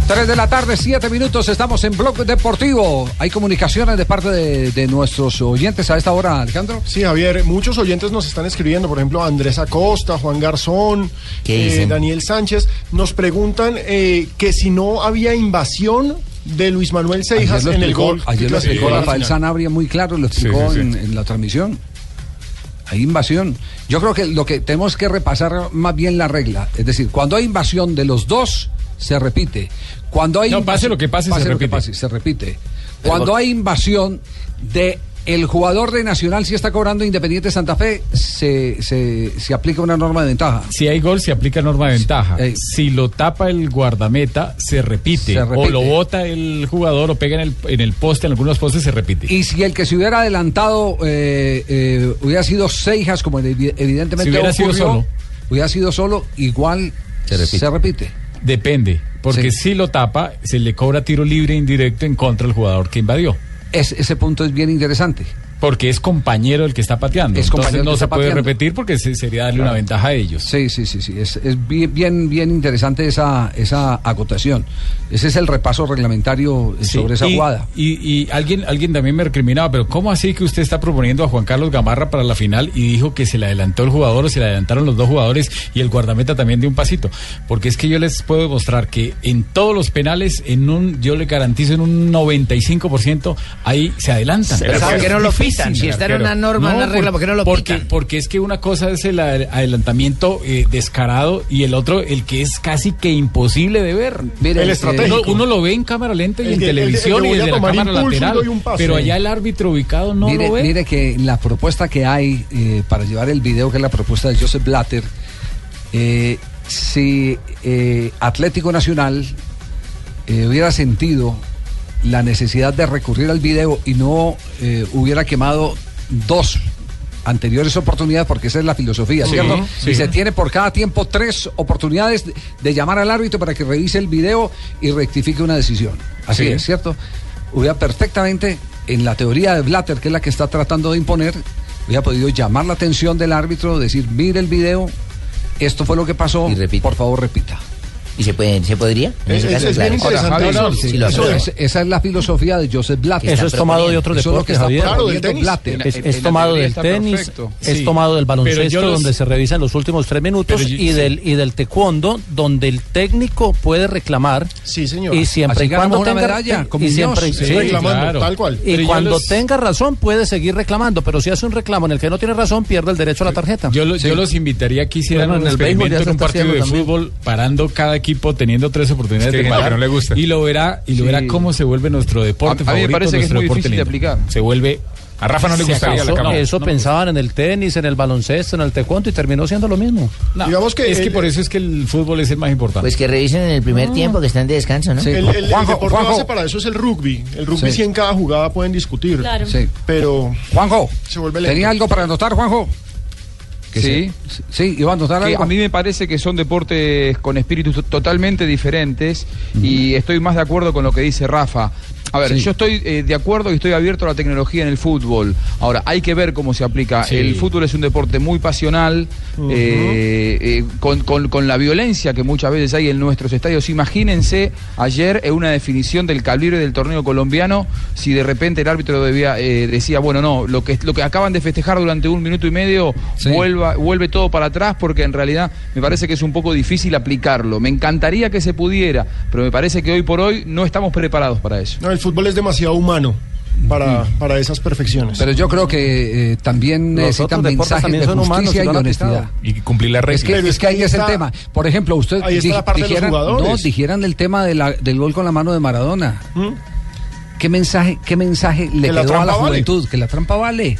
3 de la tarde, 7 minutos, estamos en Blog Deportivo. ¿Hay comunicaciones de parte de, de nuestros oyentes a esta hora, Alejandro? Sí, Javier, muchos oyentes nos están escribiendo, por ejemplo, Andrés Acosta, Juan Garzón, ¿Qué eh? Daniel Sánchez, nos preguntan eh, que si no había invasión de Luis Manuel Seijas Ayer lo en el explicó, gol. ayer lo explicó Rafael. Sanabria muy claro, lo explicó Sí, sí, sí. En, en la transmisión. Hay invasión. Yo creo que lo que tenemos que repasar más bien la regla. Es decir, cuando hay invasión de los dos, se repite. Cuando hay No, invasión- pase lo que pase, se que repite. pase, se repite. Cuando hay invasión de el jugador de Nacional, si está cobrando Independiente Santa Fe, se, se, se aplica una norma de ventaja. Si hay gol, se aplica norma de ventaja. Si lo tapa el guardameta, se repite. Se O lo bota el jugador o pega en el, en el poste, en algunos postes se repite. Y si el que se hubiera adelantado eh, eh, hubiera sido Seijas, como evi- evidentemente Si hubiera sido solo. hubiera sido solo, igual se repite. Depende, porque si lo tapa, se le cobra tiro libre indirecto en contra del jugador que invadió. Es- ese punto es bien interesante. Porque es compañero el que está pateando. Es Entonces no que se puede pateando. repetir porque se- sería darle Claro. una ventaja a ellos. Sí, sí, sí, sí. Es, es bien, bien, interesante esa, esa acotación. Ese es el repaso reglamentario Sí, sobre esa y, jugada. Y, y alguien, alguien también me recriminaba, pero ¿cómo así que usted está proponiendo a Juan Carlos Gamarra para la final y dijo que se le adelantó el jugador o se le adelantaron los dos jugadores y el guardameta también de un pasito? Porque es que yo les puedo demostrar que en todos los penales, en un, yo le garantizo en un 95%, ahí se adelantan. Pero ¿por qué no lo Si está en una norma, en una regla, ¿por qué no lo porque, pitan? Porque es que una cosa es el ade- adelantamiento eh, descarado y el otro el que es casi que imposible de ver. El estratégico. Uno, uno lo ve en cámara lenta y El en el el televisión que y desde la cámara lateral. Pero allá el árbitro ubicado no mire, lo ve. mire que la propuesta que hay eh, para llevar el video, que es la propuesta de Joseph Blatter, eh, si eh, Atlético Nacional eh, hubiera sentido la necesidad de recurrir al video y no eh, hubiera quemado dos anteriores oportunidades, porque esa es la filosofía, Sí, ¿cierto? sí. Y se tiene por cada tiempo tres oportunidades de, de llamar al árbitro para que revise el video y rectifique una decisión. Así Sí. es, ¿cierto? Hubiera perfectamente, en la teoría de Blatter, que es la que está tratando de imponer, hubiera podido llamar la atención del árbitro, decir, mire el video, esto fue lo que pasó, por favor repita. ¿Y se, puede, se podría? En ese caso, claro. esa es la filosofía de Joseph Blatter. Eso es tomado de otros deportes, está Javier. proponiendo Blatter. Es, es tomado del tenis, es tomado del baloncesto, donde se revisan los últimos tres minutos, y, sí. del, y del taekwondo, donde el técnico puede reclamar. Sí, señor. Y siempre y cuando tenga medalla, y siempre, reclamando, claro. tal cual. Cuando tenga razón puede seguir reclamando, pero si hace un reclamo en el que no tiene razón pierde el derecho a la tarjeta. Yo, lo- yo los invitaría a que hicieran un en el béisbol experimento en un partido de fútbol, parando cada equipo, teniendo tres oportunidades Es que hay de parar. no le gusta. Y lo verá, y lo Sí. verá cómo se vuelve nuestro deporte A- a mí me favorito, parece que es muy difícil de aplicar. Se vuelve... A Rafa no le gustaría la cámara. Eso no. pensaban en el tenis, en el baloncesto, en el taekwondo y terminó siendo lo mismo. No, Digamos que es que por eso es que el fútbol es el más importante. Pues que revisen en el primer tiempo que están de descanso, ¿no? El, el- el deporte base para eso es el rugby. El rugby Sí. sí en cada jugada pueden discutir. Claro. Sí. Pero Juanjo, se vuelve lento. ¿tenía algo para anotar, Juanjo? Que Sí. se- Sí, iba a algo. mí me parece que son deportes con espíritus to- totalmente diferentes y estoy más de acuerdo con lo que dice Rafa. A ver, Sí. yo estoy eh, de acuerdo y estoy abierto a la tecnología en el fútbol. Ahora, hay que ver cómo se aplica. Sí. El fútbol es un deporte muy pasional, eh, eh, con, con- con la violencia que muchas veces hay en nuestros estadios. Imagínense ayer en una definición del calibre del torneo colombiano, si de repente el árbitro debía, eh, decía, bueno, no, lo que, lo que acaban de festejar durante un minuto y medio vuelva, vuelve todo para atrás porque en realidad me parece que es un poco difícil aplicarlo. Me encantaría que se pudiera, pero me parece que hoy por hoy no estamos preparados para eso. No, el fútbol es demasiado humano para, para esas perfecciones. Pero yo creo que eh, también Los necesitan mensajes también de son humanos y justicia han honestidad. Y cumplir las Es reglas. que, Pero es es que ahí es el tema. Por ejemplo, usted Ahí está di- la parte de los dijeran, jugadores. no, dijeran el tema de la- del gol con la mano de Maradona. ¿Mm? ¿Qué mensaje, qué mensaje le Que la quedó a la vale. juventud? Que la trampa vale.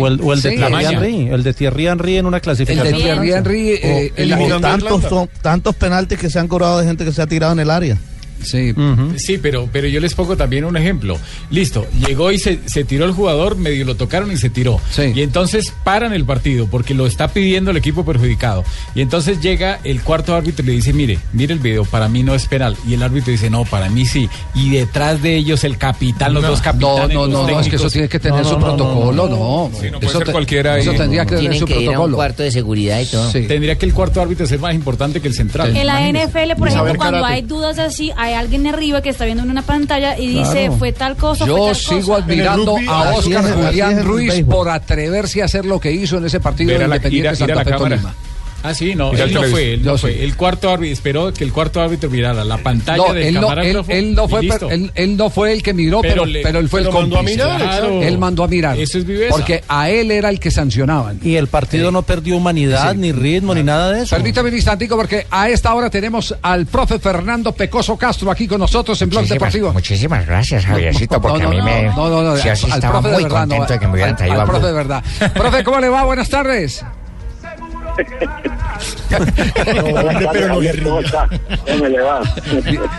O el, o el de Sí. Thierry. Henry, el de Thierry Henry en una clasificación. El de Thierry Henry, eh, O- el- o el- tantos, son- tantos penaltis que se han cobrado de gente que se ha tirado en el área. Sí. Sí, pero, pero yo les pongo también un ejemplo. Listo, llegó y se, se tiró el jugador, medio lo tocaron y se tiró. Y entonces paran el partido porque lo está pidiendo el equipo perjudicado. Y entonces llega el cuarto árbitro y le dice, mire, mire el video, para mí no es penal. Y el árbitro dice, no, para mí sí. Y detrás de ellos el capitán, los No, dos capitanes. no, no, los no, es que eso tiene que tener su protocolo, no. Sí, no puede eso ser cualquiera Eso tendría que tener su que ir a un protocolo. cuarto de seguridad y todo. Sí. Tendría que el cuarto árbitro ser más importante que el central. En la. NFL, por ejemplo, cuando hay dudas así, hay alguien arriba que está viendo en una pantalla y dice, Claro. fue tal cosa, fue Yo tal sigo cosa. admirando a Oscar Julián Ruiz por atreverse a hacer lo que hizo en ese partido la- Independiente ir a- ir a Santa Fe. Tolima. Ah, sí, no, él el no fue, él no fue. sí. El cuarto árbitro esperó que el cuarto árbitro mirara la pantalla No, del él no, él, él no fue, listo. él, él no fue el que miró, pero, Pero pero, le- él fue el pero mandó a cómplice. mirar, exacto. Él mandó a mirar. Eso es viveza. Porque a él era el que sancionaban. Y el partido no perdió humanidad, Sí. ni ritmo, ni nada de eso. Permítame un instantico porque a esta hora tenemos al profe Fernando Pecoso Castro aquí con nosotros en Blog Deportivo. Muchísimas gracias, Javiercito, porque no, a mí no, me. No, no, no, sí, así al estaba profe de muy contento de que me hubieran traído al a profe de verdad. Profe, ¿cómo le va? Buenas tardes.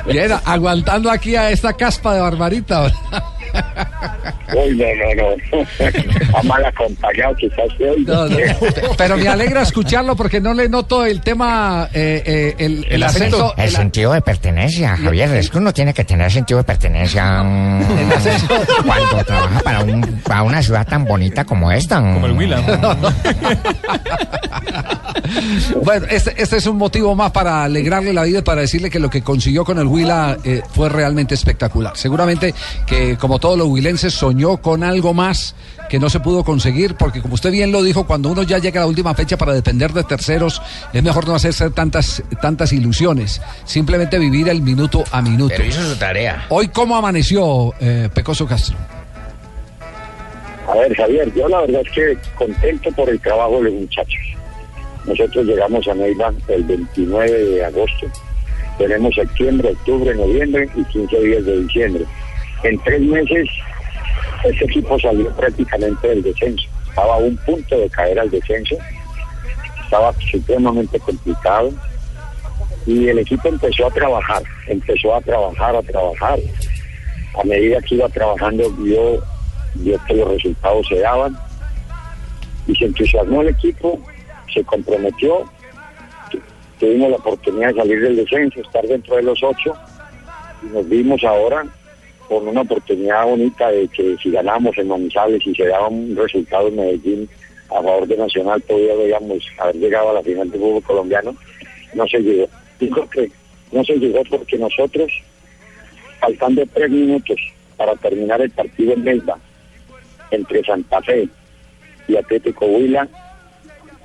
Bien, aguantando aquí a esta caspa de Barbarita. Uy, no, no, no. A mal acompañado quizás hoy. No, no. Pero me alegra escucharlo porque no le noto el tema, eh, eh, el, el acento. El, sentido de pertenencia, Javier. Es que uno tiene que tener sentido de pertenencia mm, cuando trabaja para, un, para una ciudad tan bonita como esta. Como el Huila. Bueno, este, este es un motivo más para alegrarle la vida y para decirle que lo que consiguió con el Huila eh, fue realmente espectacular. Seguramente que, como todos los huilenses, soñó con algo más que no se pudo conseguir, porque como usted bien lo dijo, cuando uno ya llega a la última fecha para depender de terceros, es mejor no hacerse tantas, tantas ilusiones, simplemente vivir el minuto a minuto. Pero hizo su tarea. Hoy, ¿cómo amaneció eh, Pecoso Castro? A ver, Javier, yo la verdad es que contento por el trabajo de los muchachos. Nosotros llegamos a Neiva el 29 de agosto. Tenemos septiembre, octubre, noviembre y 15 días de diciembre. En tres meses, este equipo salió prácticamente del descenso. Estaba a un punto de caer al descenso. Estaba supremamente complicado. Y el equipo empezó a trabajar, empezó a trabajar, a trabajar. A medida que iba trabajando, vio, vio que los resultados se daban. Y se entusiasmó el equipo, se comprometió. Tu- Tuvimos la oportunidad de salir del descenso, estar dentro de los ocho. Y nos vimos ahora con una oportunidad bonita de que si ganamos en Manizales y se daba un resultado en Medellín a favor de Nacional, podríamos haber llegado a la final del fútbol colombiano. No se llegó. Digo que no se llegó porque nosotros, faltando tres minutos para terminar el partido en Melba, entre Santa Fe y Atlético Huila,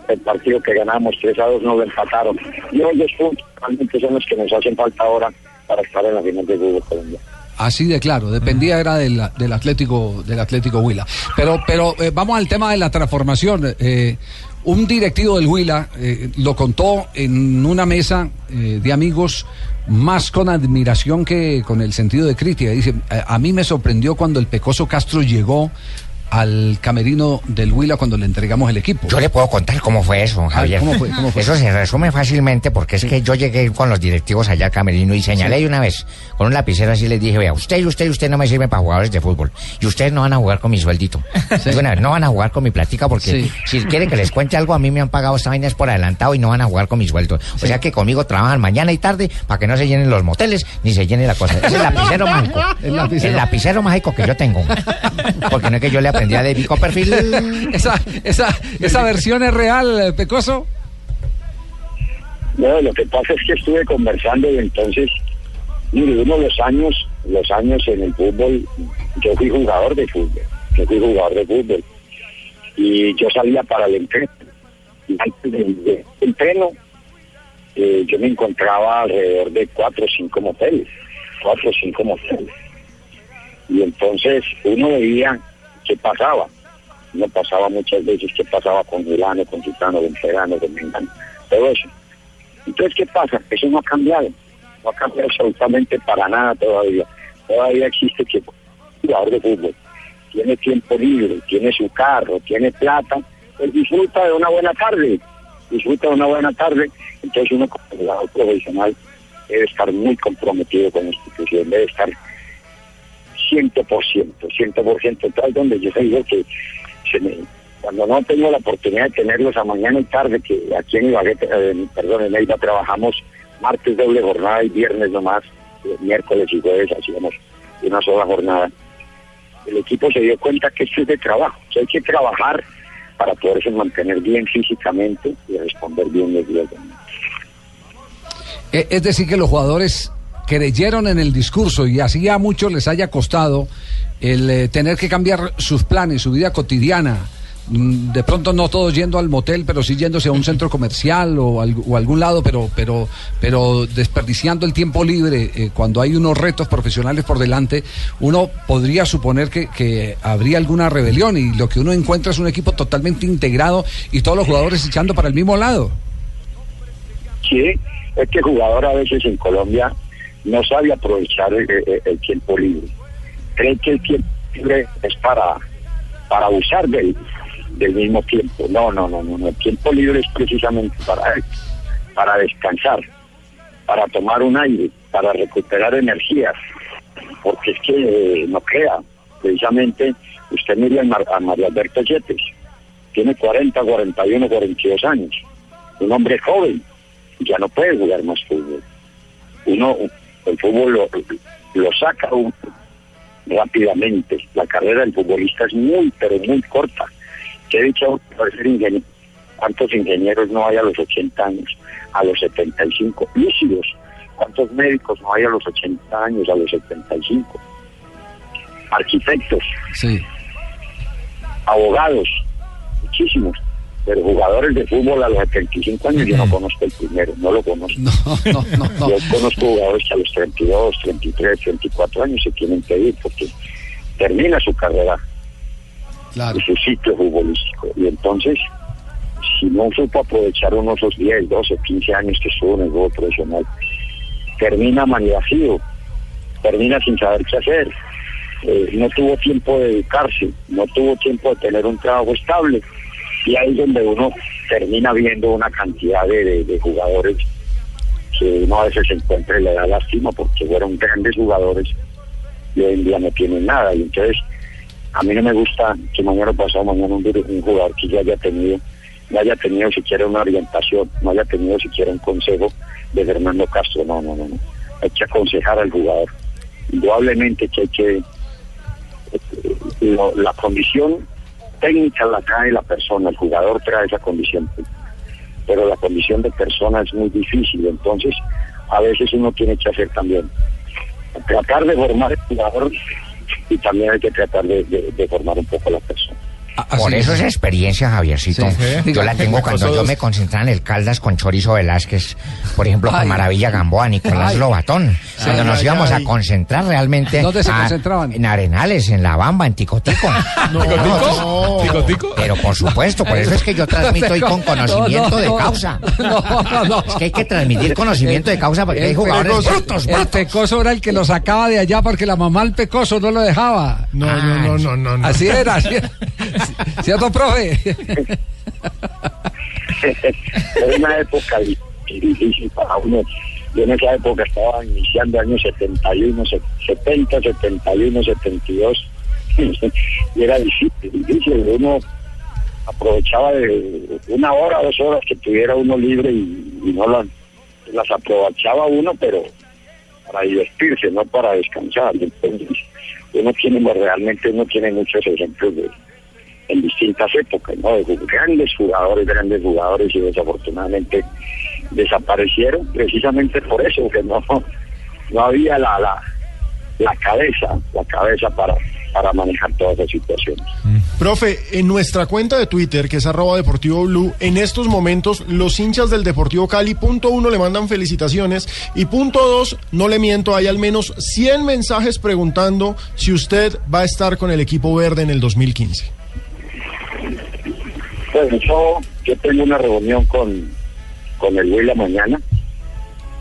el partido que ganamos 3 a 2 no lo empataron. Y hoy puntos realmente son los que nos hacen falta ahora para estar en la final del fútbol colombiano. Así de claro, dependía era del, del Atlético del Atlético Huila. Pero pero eh, vamos al tema de la transformación. Eh, un directivo del Huila eh, lo contó en una mesa de amigos más con admiración que con el sentido de crítica. Dice, a, a mí me sorprendió cuando el Pecoso Castro llegó al camerino del Huila cuando le entregamos el equipo. Yo le puedo contar cómo fue eso, Javier. ¿cómo fue? ¿Cómo fue? Eso se resume fácilmente porque es que yo llegué con los directivos allá al camerino y señalé Sí. una vez con un lapicero así les dije, vea, usted y usted y usted no me sirven para jugadores de fútbol y ustedes no van a jugar con mi sueldito. No van a jugar con mi platica porque si quiere que les cuente algo, a mí me han pagado esta vaina es por adelantado y no van a jugar con mi sueldo. O sea que conmigo trabajan mañana y tarde para que no se llenen los moteles ni se llene la cosa. Es el lapicero mágico. El lapicero. El lapicero mágico que yo tengo. Porque no es que yo le aprendí a David Copperfield. esa, esa, esa versión es real, Pecoso. No, lo que pasa es que estuve conversando y entonces, mire, uno los años, los años en el fútbol, yo fui jugador de fútbol, yo fui jugador de fútbol y yo salía para el entreno. Y antes del del entreno, eh, yo me encontraba alrededor de cuatro o cinco moteles, cuatro o cinco moteles. Y entonces uno veía qué pasaba. Uno pasaba muchas veces qué pasaba con Milano, con Titano, con Ferrano, con Mengano, todo eso. Entonces, ¿qué pasa? Eso no ha cambiado. No ha cambiado absolutamente para nada todavía. Todavía existe que jugador de fútbol tiene tiempo libre, tiene su carro, tiene plata, pues disfruta de una buena tarde. Disfruta de una buena tarde. Entonces uno como jugador profesional debe estar muy comprometido con la institución, debe estar 100%, 100%. Entonces donde yo digo que se me- cuando no tengo la oportunidad de tenerlos a mañana y tarde, que aquí en Ibagué, eh, perdón, en Neiva trabajamos martes doble jornada y viernes nomás, eh, miércoles y jueves hacíamos una sola jornada. El equipo se dio cuenta que esto es de trabajo, que hay que trabajar para poderse mantener bien físicamente y responder bien los días de E- Es decir, que los jugadores creyeron en el discurso y así a muchos les haya costado el eh, tener que cambiar sus planes, su vida cotidiana. Mm, De pronto no todos yendo al motel, pero sí yéndose a un centro comercial o, al- o algún lado, pero, pero, pero desperdiciando el tiempo libre eh, cuando hay unos retos profesionales por delante, uno podría suponer que, que habría alguna rebelión y lo que uno encuentra es un equipo totalmente integrado y todos los jugadores echando para el mismo lado. Sí, es que el jugador a veces en Colombia no sabe aprovechar el, el- el tiempo libre. Cree que el tiempo libre es para, para abusar del, del mismo tiempo. No, no, no, no. El tiempo libre es precisamente para eso, para descansar, para tomar un aire, para recuperar energías. Porque es que eh, no crea, precisamente usted mira a, Mar- a María Alberto Yepes, tiene 40, 41, 42 años, un hombre joven, ya no puede jugar más fútbol. Uno, el fútbol lo, lo saca uno rápidamente. La carrera del futbolista es muy, pero muy corta. Que he dicho, ser ingeniero, ¿cuántos ingenieros no hay a los 80 años, a los 75? Lúcidos. ¿Cuántos médicos no hay a los 80 años, a los 75? Arquitectos, Sí. abogados, muchísimos. Pero jugadores de fútbol a los 75 años yo no conozco el primero, no lo conozco. Yo conozco jugadores que a los 32, 33, 34 años se tienen que ir porque termina su carrera y su ciclo futbolístico. Y entonces, si no supo aprovechar uno de esos 10, 12, 15 años que estuvo en el juego profesional, termina maniacido, termina sin saber qué hacer. Eh, no tuvo tiempo de educarse, no tuvo tiempo de tener un trabajo estable. Y ahí es donde uno termina viendo una cantidad de, de- jugadores que uno a veces se encuentra y le da lástima porque fueron grandes jugadores y hoy en día no tienen nada. Y entonces, a mí no me gusta que mañana pasado mañana un, jugador que ya haya tenido, no haya tenido siquiera una orientación, no haya tenido siquiera un consejo de Fernando Castro. No, no, no, no. Hay que aconsejar al jugador. Indudablemente que hay que eh, lo- la condición técnica la trae la persona, el jugador trae esa condición, pero la condición de persona es muy difícil, entonces a veces uno tiene que hacer también, tratar de formar el jugador y también hay que tratar de, de- de formar un poco la persona. Por eso esa experiencia, Javiercito, Sí. yo la tengo cuando yo me concentraba en el Caldas con Chorizo Velázquez, por ejemplo, con Ay. Maravilla Gamboa, Nicolás Ay. Lobatón, cuando Ay, nos ay, íbamos ay. a concentrar realmente ¿Dónde se a- concentraban? en Arenales, en La Bamba, en Ticotico. ¿Ticotico? ¿Ticotico? Pero por supuesto, por eso es que yo transmito hoy con conocimiento No, no, de no. causa. No, no. Es que hay que transmitir conocimiento de causa porque hay El jugadores Pecoso- brutos, El brutos. pecoso era el que lo sacaba de allá porque la mamá al pecoso no lo dejaba. No, no, no, no, no, no. Así era. así era. ¿Cierto, profe? Era una época di- difícil para uno. Yo en esa época estaba iniciando años 71, se- 70, 71, 72. y era difícil, difícil. Uno aprovechaba de una hora, dos horas que tuviera uno libre y, y no las, las aprovechaba uno, pero para divertirse, no para descansar. Entonces, uno tiene, realmente uno tiene muchos ejemplos de, en distintas épocas, ¿no? De grandes jugadores, grandes jugadores y desafortunadamente desaparecieron precisamente por eso, que no, no había la, la, la cabeza, la cabeza para, para manejar todas las situaciones. Profe, en nuestra cuenta de Twitter, que es arroba Deportivo Blue, en estos momentos los hinchas del Deportivo Cali, punto uno, le mandan felicitaciones y punto dos, no le miento, hay al menos 100 mensajes preguntando si usted va a estar con el equipo verde en el 2015. Pues yo, yo tengo una reunión con, con el Huila mañana.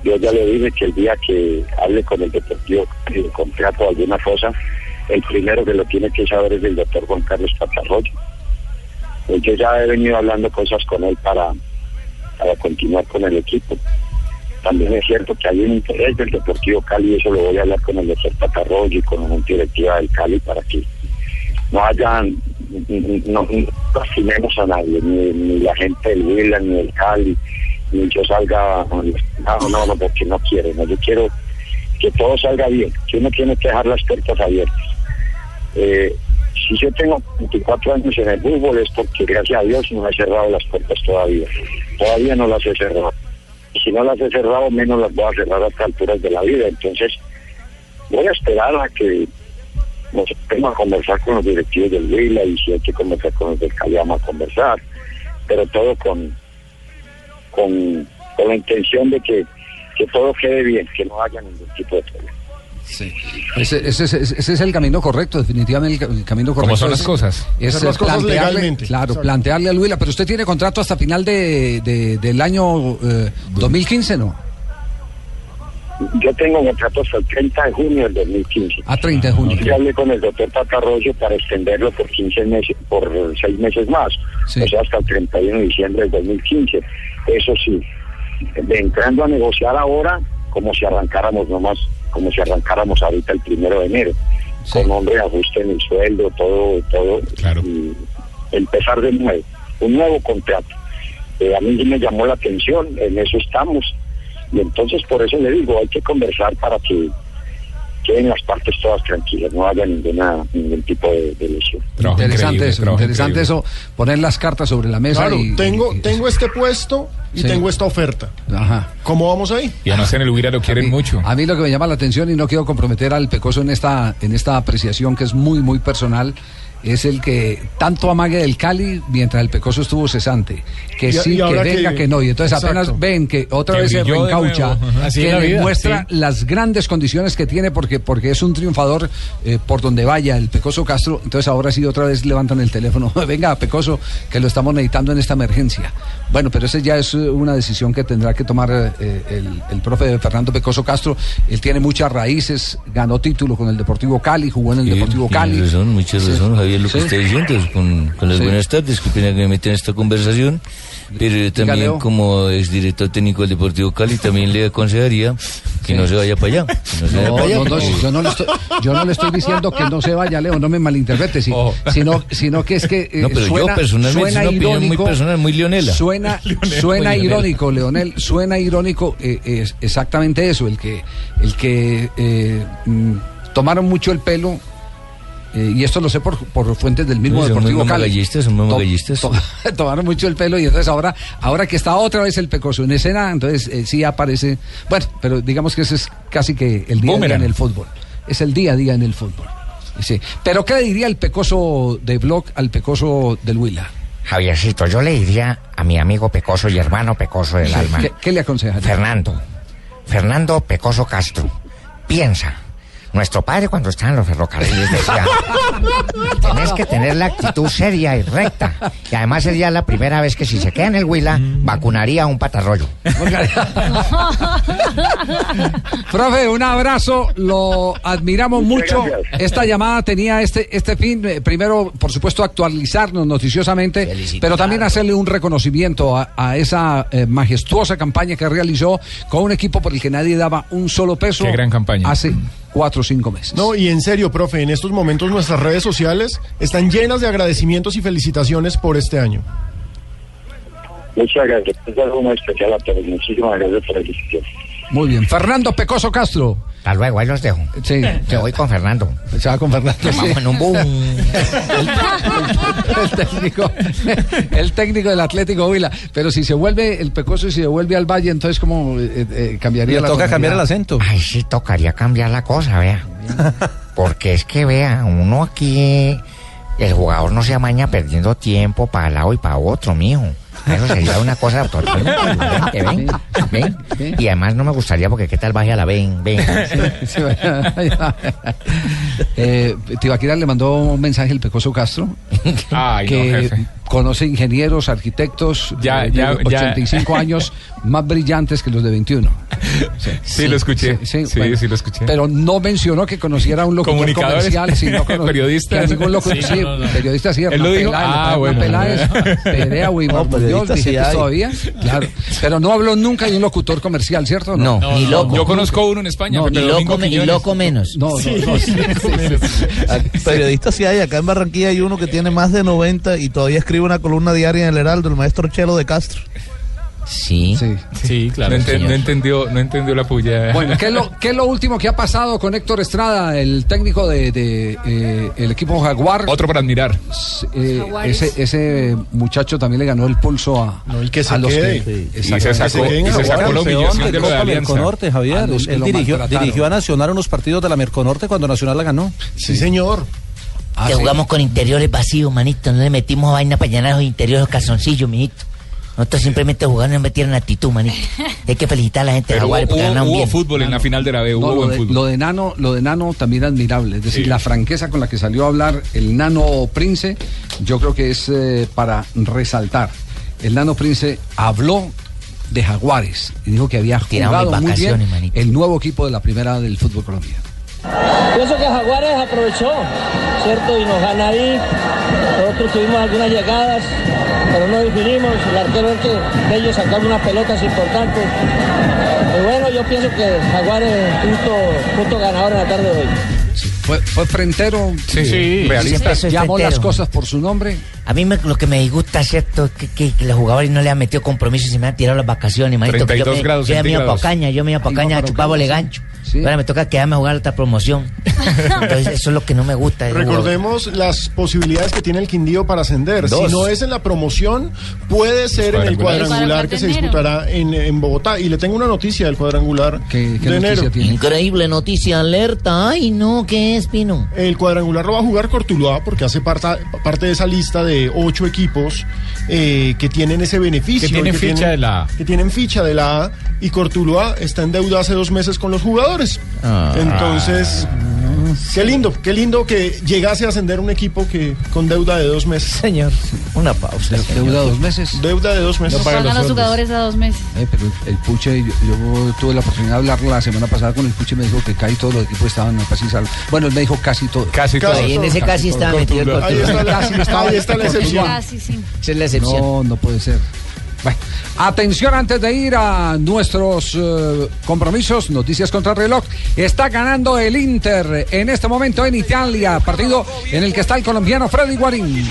Yo ya le dije que el día que hable con el Deportivo de contrato alguna cosa, el primero que lo tiene que saber es el doctor Juan Carlos Patarroyo. Pues yo ya he venido hablando cosas con él para, para continuar con el equipo. También es cierto que hay un interés del Deportivo Cali y eso lo voy a hablar con el doctor Patarroyo y con la Directiva del Cali para que no hayan, no, lastimemos a nadie, ni, ni la gente del Huila, ni del Cali, ni yo salga, no, no, no, porque no quiero, yo quiero que todo salga bien, que uno tiene que dejar las puertas abiertas. Eh, si yo tengo 24 años en el fútbol es porque gracias a Dios no he cerrado las puertas todavía. Todavía no las he cerrado. Si no las he cerrado, menos las voy a cerrar a estas alturas de la vida. Entonces, voy a esperar a que nos vamos a conversar con los directivos del Vila y si hay que conversar con los del Cali, vamos a conversar. Pero todo con, con, con la intención de que, que todo quede bien, que no haya ningún tipo de problema. Sí. Ese, ese- ese- ese es el camino correcto, definitivamente el, ca- el camino correcto. son las es- cosas. Es Hacer las cosas plantearle, legalmente. claro, Exacto. plantearle al Huila, pero usted tiene contrato hasta final de, de- del año eh, 2015, ¿no? Yo tengo contrato hasta el 30 de junio del 2015. A 30 de junio. Yo hablé con el doctor Patarroyo para extenderlo por 15 meses, por 6 meses más, o sea, hasta el 31 de diciembre del 2015. Eso sí, de entrando a negociar ahora, como si arrancáramos nomás, como si arrancáramos ahorita el primero de enero, con hombre ajuste en el sueldo, todo, todo, y empezar de nuevo, un nuevo contrato. Eh, a mí sí me llamó la atención, en eso estamos, y entonces por eso le digo, hay que conversar para que queden las partes todas tranquilas, no haya ninguna ningún tipo de, de lesión. interesante eso, interesante eso, poner las cartas sobre la mesa Claro, y... tengo, tengo este puesto y Sí. tengo esta oferta. Ajá. ¿Cómo vamos ahí? Y además en el Huila lo quieren mucho. A mí lo que me llama la atención y no quiero comprometer al Pecoso en esta, en esta apreciación que es muy, muy personal, es el que tanto amague del Cali mientras el Pecoso estuvo cesante. Que Y- sí, y que venga, que- que, no. Y entonces Exacto. apenas ven que otra Que vez se reencaucha, que la vida, demuestra sí. las grandes condiciones que tiene porque, porque es un triunfador eh, por donde vaya el Pecoso Castro. Entonces ahora sí otra vez levantan el teléfono. venga, Pecoso, que lo estamos necesitando en esta emergencia. Bueno, pero esa ya es eh, una decisión que tendrá que tomar eh, el, el profe Fernando Pecoso Castro. Él tiene muchas raíces, ganó título con el Deportivo Cali, jugó en el Deportivo Cali. razón, mucha Sí. razón, Javier, lo que Sí. está diciendo. Con, con las buenas tardes, qué pena que me meten en esta conversación. Pero yo también, Leo. como exdirector técnico del Deportivo Cali, también le aconsejaría que no se vaya para allá. No se vaya No, para allá. no, no, porque- yo, no le estoy, yo no le estoy diciendo que no se vaya, Leo, no me malinterprete, sí, sino, sino que es que eh, No, pero yo suena, personalmente, es suena una opinión muy irónico, personal, muy leonela. Suena, Leonel, suena muy leonela. irónico, Leonel, suena irónico, eh, es exactamente eso, el que, el que eh, mm, tomaron mucho el pelo. Eh, y esto lo sé por, por fuentes del mismo Sí, Deportivo Cali. son muy To- to- tomaron mucho el pelo y entonces ahora, ahora que está otra vez el pecoso en escena, entonces eh, sí aparece. Bueno, pero digamos que ese es casi que el día a día en el fútbol. Es el día a día en el fútbol. Sí. Pero ¿qué le diría el pecoso de Block al pecoso del Huila? Javiercito, yo le diría a mi amigo Pecoso y hermano Pecoso del Sí, alma. ¿Qué, qué le aconseja? Fernando, Fernando Pecoso Castro, piensa. Nuestro padre cuando estaba en los ferrocarriles decía, tenés que tener la actitud seria y recta. Y además sería la primera vez que si se queda en el Huila, vacunaría a un patarroyo. Profe, un abrazo, lo admiramos Muchas mucho. gracias. Esta llamada tenía este, este fin, eh, primero, por supuesto, actualizarnos noticiosamente, pero también hacerle un reconocimiento a, a esa eh, majestuosa campaña que realizó con un equipo por el que nadie daba un solo peso. Qué gran campaña. Hace cuatro o cinco meses. No, y en serio, profe, en estos momentos nuestras redes sociales están llenas de agradecimientos y felicitaciones por este año. Muchas gracias. Es algo muy especial a todos. Muchísimas gracias por la discusión. Muy bien. Fernando Pecoso Castro. Hasta luego, ahí los dejo. Sí. Que voy con Fernando. Se va con Fernando. Nos vamos en un boom. el técnico, el técnico del Atlético Huila. Pero si se vuelve el Pecoso y se vuelve al Valle, entonces cómo eh, eh, cambiaría Le la toca tonalidad? cambiar el acento. Ay, sí, tocaría cambiar la cosa, vea. Porque es que vea, uno aquí, el jugador no se amaña perdiendo tiempo para lado y para otro, mijo. Eso sería una cosa totalmente diferente, ven, ven. Y además no me gustaría porque qué tal vaya la ven, ven. Sí, eh, Tibaquira le mandó un mensaje el Pecoso Castro Ay, no, que jefe. Conoce ingenieros, arquitectos Ya, eh, ya, de ya. 85 años más brillantes que los de 21. Sí, lo escuché. Sí, sí, lo escuché. Pero no mencionó que conociera a un locutor comercial, sino cono- periodistas. que a ningún locutor, Sí, sí, no, no, no. periodista sí, Él lo dijo. Peláez, Ah, bueno. Peláez, Perea, No, sí vigentes hay. todavía, claro. Pero no habló nunca de un locutor comercial, ¿cierto? No, ni loco. Yo conozco uno en España, No, ni loco, ni loco menos. No, no, no. sí, sí, sí. Periodistas sí hay, acá en Barranquilla hay uno que tiene más de 90 y todavía escribe una columna diaria en el Heraldo, el maestro Chelo de Castro. Sí. Sí, claro. No, enten- no entendió, no entendió la puya. Bueno, ¿qué es, lo, qué es lo último que ha pasado con Héctor Estrada, el técnico de, de, eh, el equipo Jaguar? Otro para admirar. Eh, ese, ese muchacho también le ganó el pulso a, No, el que se a los quede. que Y se sacó, y se sacó la humillación de Alianza. Merconorte, Javier. A los Él, dirigió, dirigió a Nacional unos partidos de la Merconorte cuando Nacional la ganó. Sí, señor. Ah, que sí. jugamos con interiores vacíos, manito. No le metimos vaina para llenar los interiores, los calzoncillos, mijito. Nosotros simplemente jugando y nos metieron actitud, manito. Hay que felicitar a la gente de Pero hubo, Jaguares porque hubo- ganaron hubo bien. fútbol en la final de la B, No, hubo lo, buen de, fútbol. lo de Nano, lo de Nano también admirable, es decir, Sí. la franqueza con la que salió a hablar el Nano Prince, yo creo que es eh, para resaltar. El Nano Prince habló de Jaguares y dijo que había jugado muy bien manito. el nuevo equipo de la primera del fútbol colombiano. Pienso que Jaguares aprovechó, ¿cierto? Y nos gana ahí. Nosotros tuvimos algunas llegadas, pero no definimos. El arquero es que de ellos sacaron unas pelotas importantes. Y bueno, yo pienso que Jaguares punto, punto ganador en la tarde de hoy. Fue, fue frentero, Sí, Siempre realista. llamó frentero. las cosas por su nombre. A mí me- lo que me disgusta, ¿cierto? Es que, que- que los jugadores no le han metido compromiso y se me han tirado las vacaciones, manito. que 32 yo me, grados yo me iba centígrados. pa' Ocaña, yo me iba pa' Ahí Ocaña a para chupar Ocaña, bolegancho. sí. Ahora me toca quedarme a jugar otra promoción. Entonces, eso es lo que no me gusta. Recordemos las posibilidades que tiene el Quindío para ascender. Dos. Si no es en la promoción, puede ser en el cuadrangular que se disputará en, en Bogotá. Y le tengo una noticia del cuadrangular ¿Qué, qué de noticia enero. tiene? Increíble noticia, alerta. Ay, no, ¿qué es, Pino? El cuadrangular lo va a jugar Cortuluá porque hace parta- parte de esa lista de ocho equipos eh, que tienen ese beneficio. Que tienen ficha de la A. Que tienen ficha de la A y Cortuluá está en deuda hace dos meses con los jugadores. Ah. Entonces, qué lindo, qué lindo que llegase a ascender un equipo que con deuda de dos meses. Señor, una pausa. De- Deuda dos meses. Deuda de dos meses. No paga pagan los jugadores a dos meses. Eh, pero el, Puche, yo, yo tuve la oportunidad de hablar la semana pasada con el Puche, me dijo que casi todos los equipos estaban casi salvos. Bueno, él me dijo casi todos. Casi Casi todo. Ahí en ese casi todo. estaba metido el. Ahí está la, ahí está la excepción. Casi, sí. Esa es la excepción. No, no puede ser. Bueno, atención antes de ir a nuestros eh, compromisos, noticias contra el reloj. Está ganando el Inter en este momento en Italia, partido en el que está el colombiano Freddy Guarín.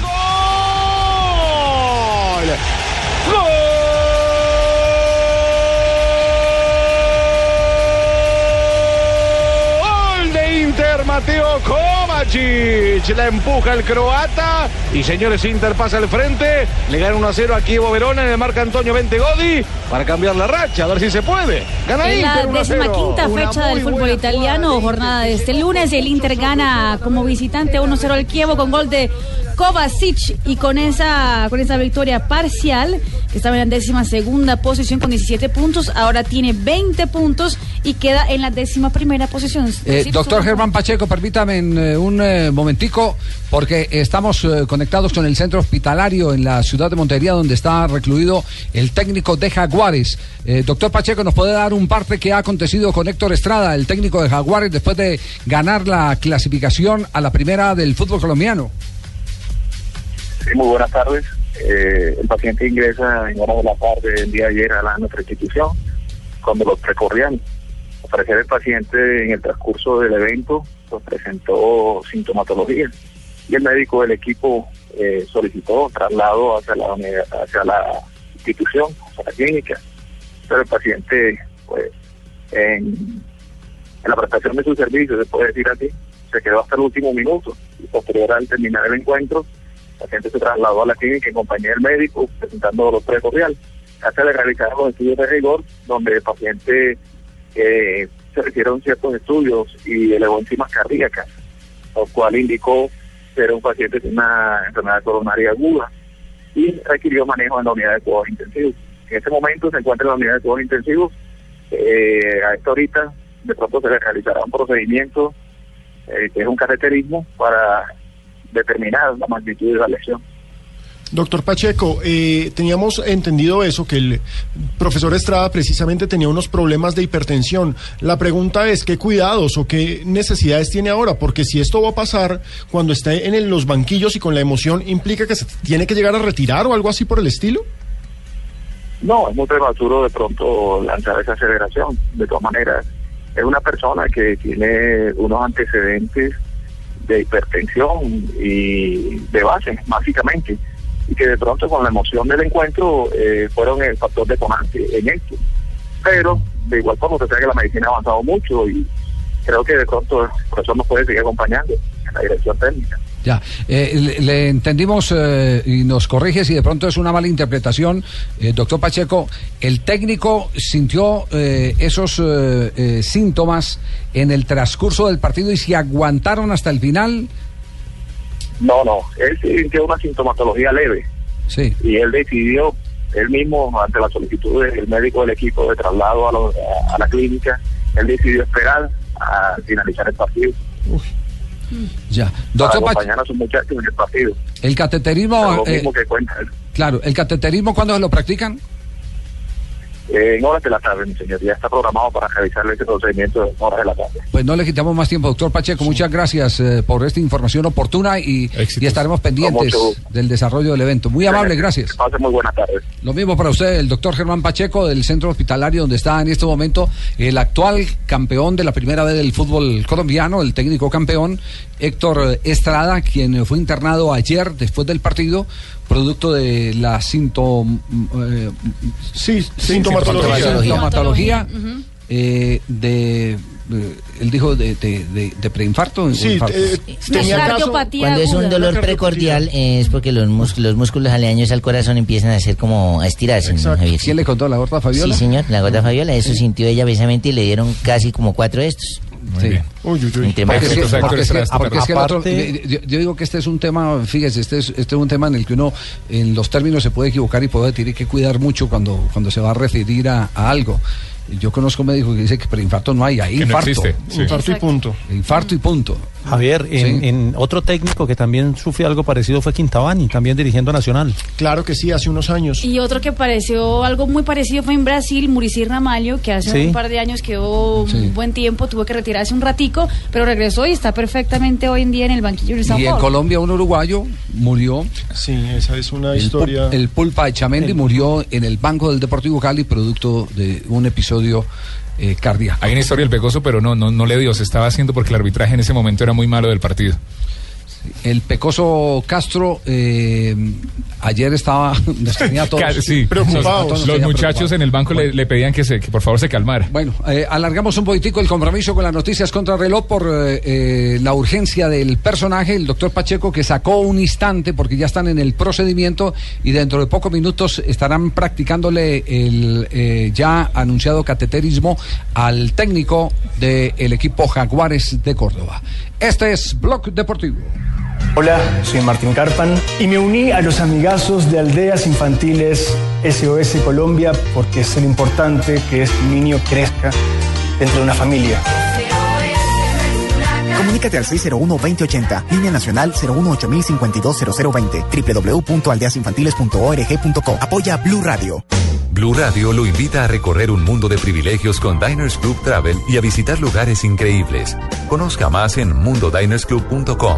Gol de Inter, Mateo Kovacic. La empuja el croata. Y señores, Inter pasa al frente. Le gana 1 a 0 a Kievo Verona en el marca Antonio Bentegodi para cambiar la racha. A ver si se puede. Gana la Inter 1 a 0. décima quinta fecha del fútbol italiano, jornada de este lunes. El Inter gana como visitante 1-0 al Kievo con gol de Kovacic y con esa, con esa victoria parcial, que estaba en la décima segunda posición con 17 puntos, ahora tiene 20 puntos y queda en la décima primera posición. Eh, doctor Germán Pacheco, permítame en, eh, un eh, momentico, porque estamos eh, conectados con el centro hospitalario en la ciudad de Montería, donde está recluido el técnico de Jaguares. Eh, doctor Pacheco, ¿nos puede dar un parte que ha acontecido con Héctor Estrada, el técnico de Jaguares, después de ganar la clasificación a la primera del fútbol colombiano? Sí, muy buenas tardes. Eh, el paciente ingresa en horas de la tarde del día de ayer a la, nuestra institución. Cuando lo recorrían, al parecer el paciente en el transcurso del evento presentó sintomatología y el médico del equipo eh, solicitó traslado hacia la, hacia la institución, hacia la clínica. Pero el paciente, pues, en, la prestación de sus servicios, se puede decir así, se quedó hasta el último minuto y posterior al terminar el encuentro, el paciente se trasladó a la clínica en compañía del médico, presentando los tres cordiales. Hasta le realizaron los estudios de rigor, donde el paciente eh, se hicieron ciertos estudios y elevó enzimas cardíacas. lo cual indicó que era un paciente con una enfermedad coronaria aguda y requirió manejo en la unidad de cuidados intensivos. En este momento se encuentra en la unidad de cuidados intensivos. Eh, a esta ahorita de pronto se le realizará un procedimiento eh, que es un cateterismo para determinar la magnitud de la lesión. Doctor Pacheco, eh, teníamos entendido eso, que el profesor Estrada precisamente tenía unos problemas de hipertensión. La pregunta es, ¿qué cuidados o qué necesidades tiene ahora? Porque si esto va a pasar cuando esté en los banquillos y con la emoción, ¿implica que se tiene que llegar a retirar o algo así por el estilo? No, es muy prematuro de pronto lanzar esa aceleración. De todas maneras, es una persona que tiene unos antecedentes de hipertensión y de base, básicamente, que de pronto con la emoción del encuentro eh, fueron el factor detonante en esto. Pero, de igual forma, usted sabe que la medicina ha avanzado mucho y creo que de pronto el profesor nos puede seguir acompañando en la dirección técnica. Ya, eh, le, le entendimos eh, y nos corrige si de pronto es una mala interpretación, eh, doctor Pacheco. ¿El técnico sintió eh, esos eh, eh, síntomas en el transcurso del partido y si aguantaron hasta el final? No, no, él sintió una sintomatología leve. Sí. Y él decidió, él mismo, ante la solicitud del médico del equipo de traslado a, lo- a- a la clínica, él decidió esperar a finalizar el partido. Ya, Para doctor Pacheco, acompañar a sus muchachos en el partido. el cateterismo, lo eh, mismo que cuenta él. claro, el cateterismo ¿cuándo se lo practican? Eh, en horas de la tarde, mi señor, ya está programado para realizarle ese procedimiento en horas de la tarde. Pues no le quitamos más tiempo, doctor Pacheco. Muchas gracias eh, por esta información oportuna y, y estaremos pendientes del desarrollo del evento. Muy amable, gracias. Pase muy buenas tardes. Lo mismo para usted, el doctor Germán Pacheco del Centro Hospitalario, donde está en este momento el actual campeón de la primera vez del fútbol colombiano, el técnico campeón, Héctor Estrada, quien fue internado ayer después del partido, producto de la sintom, eh, sí, sintomatología, eh, de, él dijo de, de, de- de preinfarto. Sí, eh, tenía caso- Cuando es un dolor precordial eh, es porque los, mus- los músculos aledaños al corazón empiezan a hacer como a estirarse. ¿no, Javier? ¿Quién le contó la gorda Fabiola? Sí, señor, la gorda Fabiola. Eso sintió ella precisamente y le dieron casi como cuatro de estos. Sí. Entre Porque más- es que- porque es que- porque es que otro- Aparte- eh, yo, yo digo que este es un tema, fíjese, este es, este es un tema en el que uno en los términos se puede equivocar y puede tiene que cuidar mucho cuando, cuando se va a referir a, a algo. Yo conozco un médico que dice que preinfarto no hay, hay Que no infarto. existe, sí. Infarto y punto. Infarto y punto. Javier, en, Sí. en otro técnico que también sufrió algo parecido fue Quintabani, también dirigiendo a Nacional. Claro que sí, hace unos años. Y otro que pareció algo muy parecido fue en Brasil, Muricy Ramalho, que hace Sí. un par de años quedó Sí. un buen tiempo, tuvo que retirarse un ratico, pero regresó y está perfectamente hoy en día en el banquillo de Sao Y en. Colombia un uruguayo murió. Sí, esa es una El, historia. Pul- el Pulpa Echamendi murió en el banco del Deportivo Cali producto de un episodio eh, cardíaco. Hay una historia del Pecoso, pero no, no, no le dio. Se estaba haciendo porque el arbitraje en ese momento era muy malo del partido. El Pecoso Castro eh, ayer estaba, nos tenía a todos sí. nos Los muchachos preocupados. en el banco le, le pedían que, se, que por favor se calmara. Bueno, eh, alargamos un poquitico el compromiso con las noticias contra reloj por eh, la urgencia del personaje, el doctor Pacheco, que sacó un instante porque ya están en el procedimiento y dentro de pocos minutos estarán practicándole el eh, ya anunciado cateterismo al técnico del equipo Jaguares de Córdoba. Este es Blog Deportivo. Hola, soy Martín Carpan y me uní a los amigazos de Aldeas Infantiles SOS Colombia porque sé lo importante que es un niño crezca dentro de una familia. Comunícate al 601-2080, línea nacional 018-052-0020, www.aldeasinfantiles.org.co. Apoya Blue Radio. Blue Radio lo invita a recorrer un mundo de privilegios con Diners Club Travel y a visitar lugares increíbles. Conozca más en mundodinersclub.com.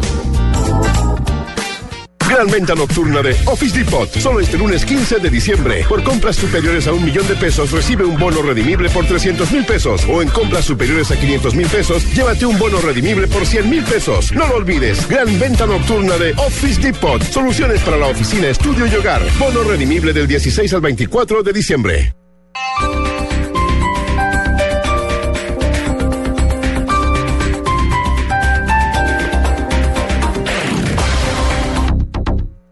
Gran venta nocturna de Office Depot. Solo este lunes 15 de diciembre. Por compras superiores a un millón de pesos, recibe un bono redimible por 300 mil pesos. O en compras superiores a 500 mil pesos, llévate un bono redimible por 100 mil pesos. No lo olvides. Gran venta nocturna de Office Depot. Soluciones para la oficina, estudio y hogar. Bono redimible del 16 al 24 de diciembre.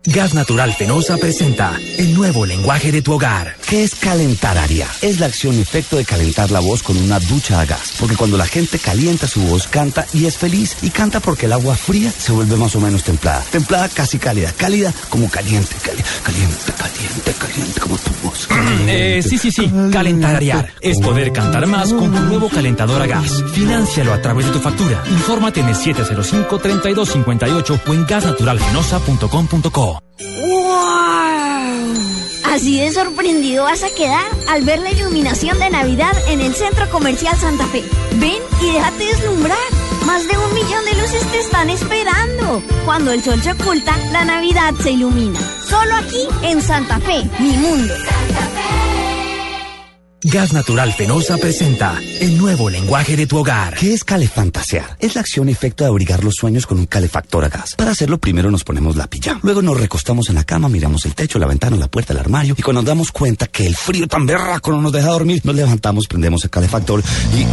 Gas Natural Fenosa presenta el nuevo lenguaje de tu hogar. ¿Qué es calentar área? Es la acción y efecto de calentar la voz con una ducha a gas. Porque cuando la gente calienta su voz, canta y es feliz. Y canta porque el agua fría se vuelve más o menos templada. Templada casi cálida. Cálida como caliente. Cali- caliente, caliente, caliente como tu voz. Eh, sí, sí, sí. Calentariar es poder cantar más con tu nuevo calentador a gas. Financialo a través de tu factura. Infórmate en el 705-3258 o en gasnaturalfenosa.com.co. ¡Wow! Así de sorprendido vas a quedar al ver la iluminación de Navidad en el Centro Comercial Santa Fe. Ven y déjate deslumbrar. Más de un millón de luces te están esperando. Cuando el sol se oculta, la Navidad se ilumina. Solo aquí en Santa Fe, mi mundo. Gas Natural Fenosa presenta el nuevo lenguaje de tu hogar. ¿Qué es calefantasear? Es la acción y efecto de abrigar los sueños con un calefactor a gas. Para hacerlo primero nos ponemos la pijama. Luego nos recostamos en la cama, miramos el techo, la ventana, la puerta, el armario. Y cuando nos damos cuenta que el frío tan berraco no nos deja dormir, nos levantamos, prendemos el calefactor y...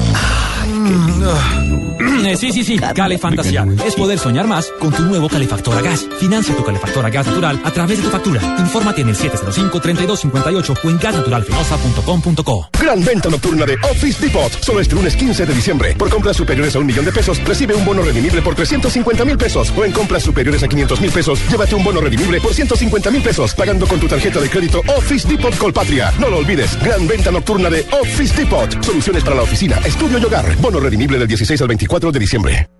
Eh, sí, sí, sí. Calefantasear es poder soñar más con tu nuevo calefactor a gas. Financia tu calefactor a gas natural a través de tu factura. Infórmate en el 705-3258 o en gasnaturalfenosa.com.co. Gran venta nocturna de Office Depot. Solo este lunes 15 de diciembre. Por compras superiores a un millón de pesos, recibe un bono redimible por 350 mil pesos. O en compras superiores a 500 mil pesos, llévate un bono redimible por 150 mil pesos. Pagando con tu tarjeta de crédito Office Depot Colpatria. No lo olvides. Gran venta nocturna de Office Depot. Soluciones para la oficina, estudio y hogar. Bono redimible del 16 al 24 de diciembre.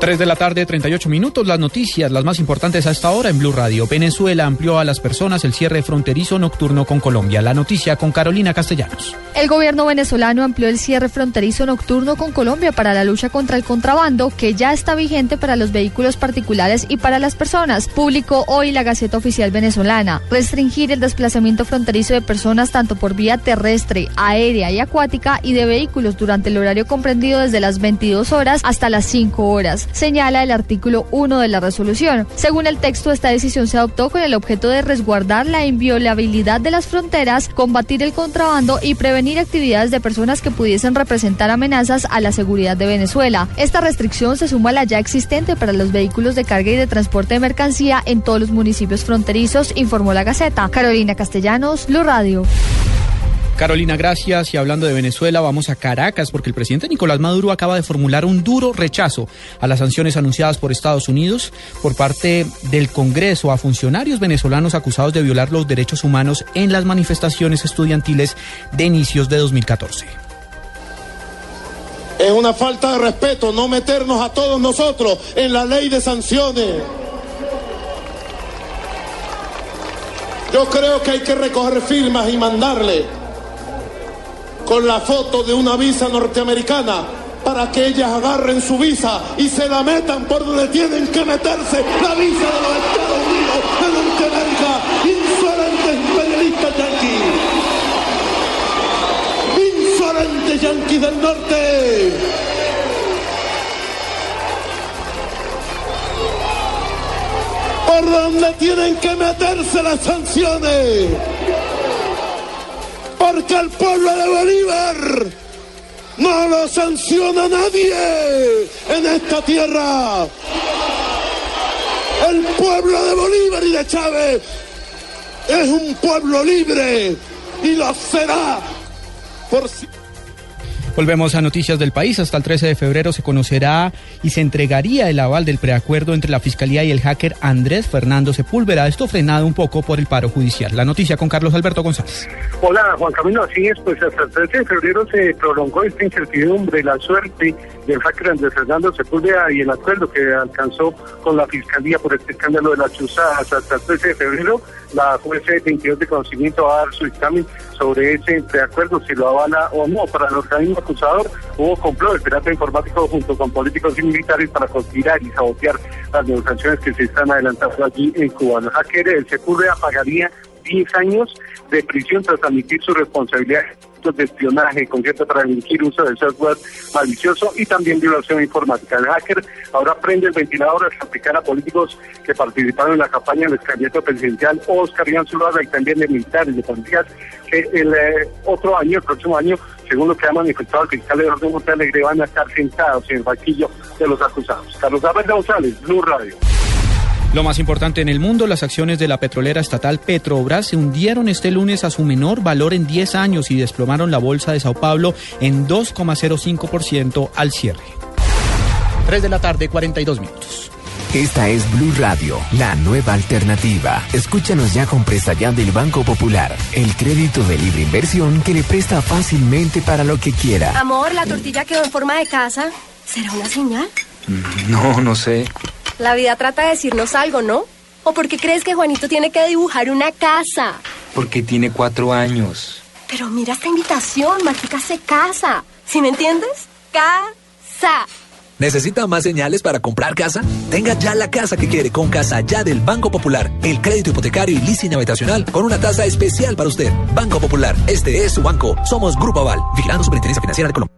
3 de la tarde, 38 minutos. Las noticias, las más importantes a esta hora en Blue Radio. Venezuela amplió a las personas el cierre fronterizo nocturno con Colombia. La noticia con Carolina Castellanos. El gobierno venezolano amplió el cierre fronterizo nocturno con Colombia para la lucha contra el contrabando, que ya está vigente para los vehículos particulares y para las personas. Publicó hoy la Gaceta Oficial Venezolana. Restringir el desplazamiento fronterizo de personas tanto por vía terrestre, aérea y acuática y de vehículos durante el horario comprendido desde las 22 horas hasta las 5 horas señala el artículo 1 de la resolución. Según el texto, esta decisión se adoptó con el objeto de resguardar la inviolabilidad de las fronteras, combatir el contrabando y prevenir actividades de personas que pudiesen representar amenazas a la seguridad de Venezuela. Esta restricción se suma a la ya existente para los vehículos de carga y de transporte de mercancía en todos los municipios fronterizos, informó la Gaceta. Carolina Castellanos, Blue Radio. Carolina, gracias. Y hablando de Venezuela, vamos a Caracas porque el presidente Nicolás Maduro acaba de formular un duro rechazo a las sanciones anunciadas por Estados Unidos por parte del Congreso a funcionarios venezolanos acusados de violar los derechos humanos en las manifestaciones estudiantiles de inicios de 2014. Es una falta de respeto no meternos a todos nosotros en la ley de sanciones. Yo creo que hay que recoger firmas y mandarle con la foto de una visa norteamericana para que ellas agarren su visa y se la metan por donde tienen que meterse la visa de los Estados Unidos de Norteamérica. Insolentes imperialistas yanquis. Insolentes yanquis del norte. Por donde tienen que meterse las sanciones porque al pueblo de Bolívar no lo sanciona nadie en esta tierra. El pueblo de Bolívar y de Chávez es un pueblo libre y lo será por si Volvemos a noticias del país. Hasta el 13 de febrero se conocerá y se entregaría el aval del preacuerdo entre la Fiscalía y el hacker Andrés Fernando Sepúlveda. Esto frenado un poco por el paro judicial. La noticia con Carlos Alberto González. Hola Juan Camilo, así es, pues hasta el 13 de febrero se prolongó esta incertidumbre, la suerte del hacker Andrés Fernando Sepúlveda y el acuerdo que alcanzó con la Fiscalía por este escándalo de las chuzadas. Hasta el 13 de febrero la juez 22 de conocimiento va a dar su dictamen sobre ese preacuerdo, si lo avala o no. Para el organismo acusador hubo complot del pirata informático junto con políticos y militares para conspirar y sabotear las negociaciones que se están adelantando allí en Cuba. El hacker, el Sepúlveda, pagaría 10 años de prisión tras admitir su responsabilidad de espionaje, concierto para delinquir uso del software malicioso y también violación informática. El hacker ahora prende el ventilador al aplicar a políticos que participaron en la campaña del candidato presidencial Oscar Iván Zuluaga y también de militares, de policías, que el eh, otro año, el próximo año, según lo que ha manifestado el fiscal de orden Monte Alegre, van a estar sentados en el banquillo de los acusados. Carlos Alberto González, Blue Radio. Lo más importante en el mundo, las acciones de la petrolera estatal Petrobras se hundieron este lunes a su menor valor en 10 años y desplomaron la bolsa de Sao Paulo en 2,05% al cierre. 3 de la tarde, 42 minutos. Esta es Blue Radio, la nueva alternativa. Escúchanos ya con presta ya del Banco Popular, el crédito de libre inversión que le presta fácilmente para lo que quiera. Amor, la tortilla quedó en forma de casa. ¿Será una señal? No, no sé. La vida trata de decirnos algo, ¿no? ¿O por qué crees que Juanito tiene que dibujar una casa? Porque tiene cuatro años. Pero mira esta invitación, Mágica se casa. ¿Sí me entiendes? Casa. ¿Necesita más señales para comprar casa? Tenga ya la casa que quiere con Casa Ya del Banco Popular. El crédito hipotecario y leasing habitacional con una tasa especial para usted. Banco Popular, este es su banco. Somos Grupo Aval, vigilando Superintendencia Financiera de Colombia.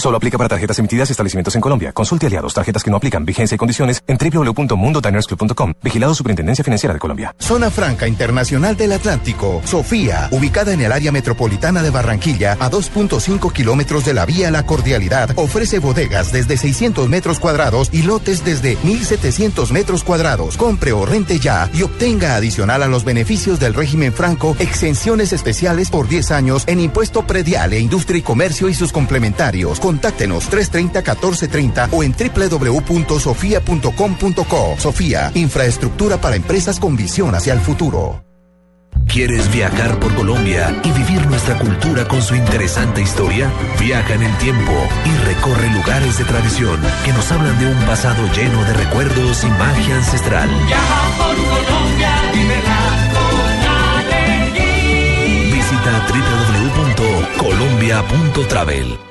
Solo aplica para tarjetas emitidas y establecimientos en Colombia. Consulte aliados, tarjetas que no aplican, vigencia y condiciones en www.mundodinersclub.com. Vigilado Superintendencia Financiera de Colombia. Zona Franca Internacional del Atlántico. Sofía, ubicada en el área metropolitana de Barranquilla, a 2.5 kilómetros de la vía La Cordialidad, ofrece bodegas desde 600 metros cuadrados y lotes desde 1.700 metros cuadrados. Compre o rente ya y obtenga adicional a los beneficios del régimen franco exenciones especiales por 10 años en impuesto predial e industria y comercio y sus complementarios. Contáctenos 330-1430 o en www.sofia.com.co. Sofía, infraestructura para empresas con visión hacia el futuro. ¿Quieres viajar por Colombia y vivir nuestra cultura con su interesante historia? Viaja en el tiempo y recorre lugares de tradición que nos hablan de un pasado lleno de recuerdos y magia ancestral. Viaja por Colombia, Visita www.colombia.travel.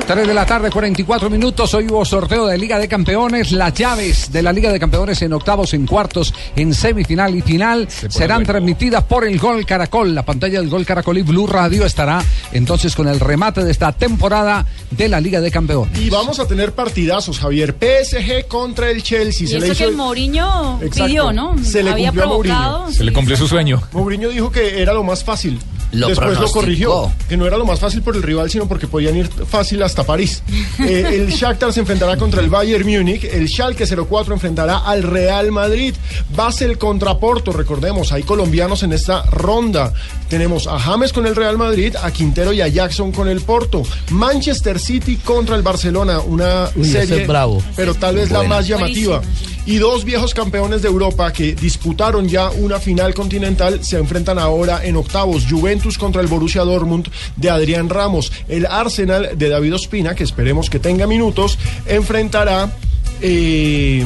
3 de la tarde, 44 minutos. Hoy hubo sorteo de Liga de Campeones. Las llaves de la Liga de Campeones en octavos, en cuartos, en semifinal y final serán transmitidas por el Gol Caracol. La pantalla del Gol Caracol y Blue Radio estará entonces con el remate de esta temporada de la Liga de Campeones. Y vamos a tener partidazos, Javier. PSG contra el Chelsea. Y Se le eso hizo que el- Mourinho Exacto. pidió, ¿no? Se le Había cumplió a Mourinho. provocado. Se le cumplió su sueño. Mourinho dijo que era lo más fácil. Lo Después lo corrigió, que no era lo más fácil por el rival, sino porque podían ir fácil hasta París. Eh, el Shakhtar se enfrentará contra el Bayern Múnich, el Schalke 04 enfrentará al Real Madrid, Basel contra Porto, recordemos, hay colombianos en esta ronda. Tenemos a James con el Real Madrid, a Quintero y a Jackson con el Porto. Manchester City contra el Barcelona, una Uy, serie, es bravo. pero tal vez la más llamativa. Y dos viejos campeones de Europa que disputaron ya una final continental se enfrentan ahora en octavos. Juventus contra el Borussia Dortmund de Adrián Ramos. El Arsenal de David Ospina, que esperemos que tenga minutos, enfrentará eh,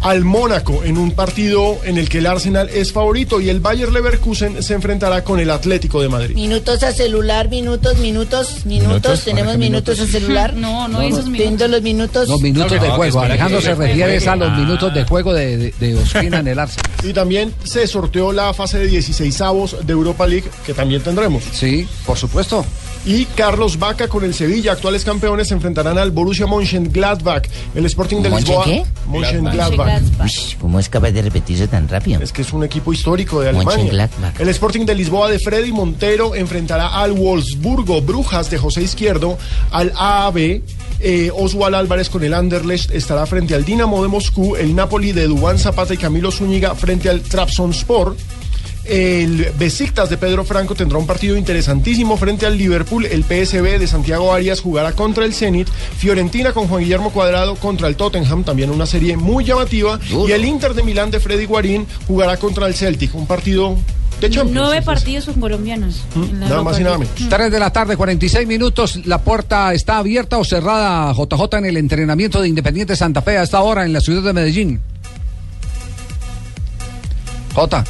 al Mónaco en un partido en el que el Arsenal es favorito y el Bayer Leverkusen se enfrentará con el Atlético de Madrid. Minutos a celular, minutos, minutos, minutos. Minutos, Tenemos ¿para qué minutos a celular. No, no, No, esos no. minutos. Viendo los minutos. Los minutos de No, juego. Alejandro se refiere a los juegue. minutos de juego de, de, de Ospina en el Arsenal. Y también se sorteó la fase de 16 avos de Europa League, que también tendremos. Sí, por supuesto. Y Carlos Vaca con el Sevilla, actuales campeones, se enfrentarán al Borussia Mönchengladbach. El Sporting de ¿Monchen Lisboa. qué? Mönchengladbach. Uy, ¿Cómo es capaz de repetirse tan rápido? Es que es un equipo histórico de Alemania. Mönchengladbach. El Sporting de Lisboa de Freddy Montero enfrentará al Wolfsburgo Brujas de José Izquierdo, al AAB. Eh, Oswald Álvarez con el Anderlecht estará frente al Dinamo de Moscú, el Napoli de Dubán Zapata y Camilo Zúñiga frente al Trabzonspor. El Besiktas de Pedro Franco tendrá un partido interesantísimo frente al Liverpool. El PSB de Santiago Arias jugará contra el Zenit. Fiorentina con Juan Guillermo Cuadrado contra el Tottenham, también una serie muy llamativa. Y el Inter de Milán de Freddy Guarín jugará contra el Celtic, un partido de Champions. Nueve partidos con colombianos. en la Nada más y nada menos. 3 de la tarde, 46 minutos. La puerta está abierta o cerrada, JJ, en el entrenamiento de Independiente Santa Fe a esta hora en la ciudad de Medellín. J.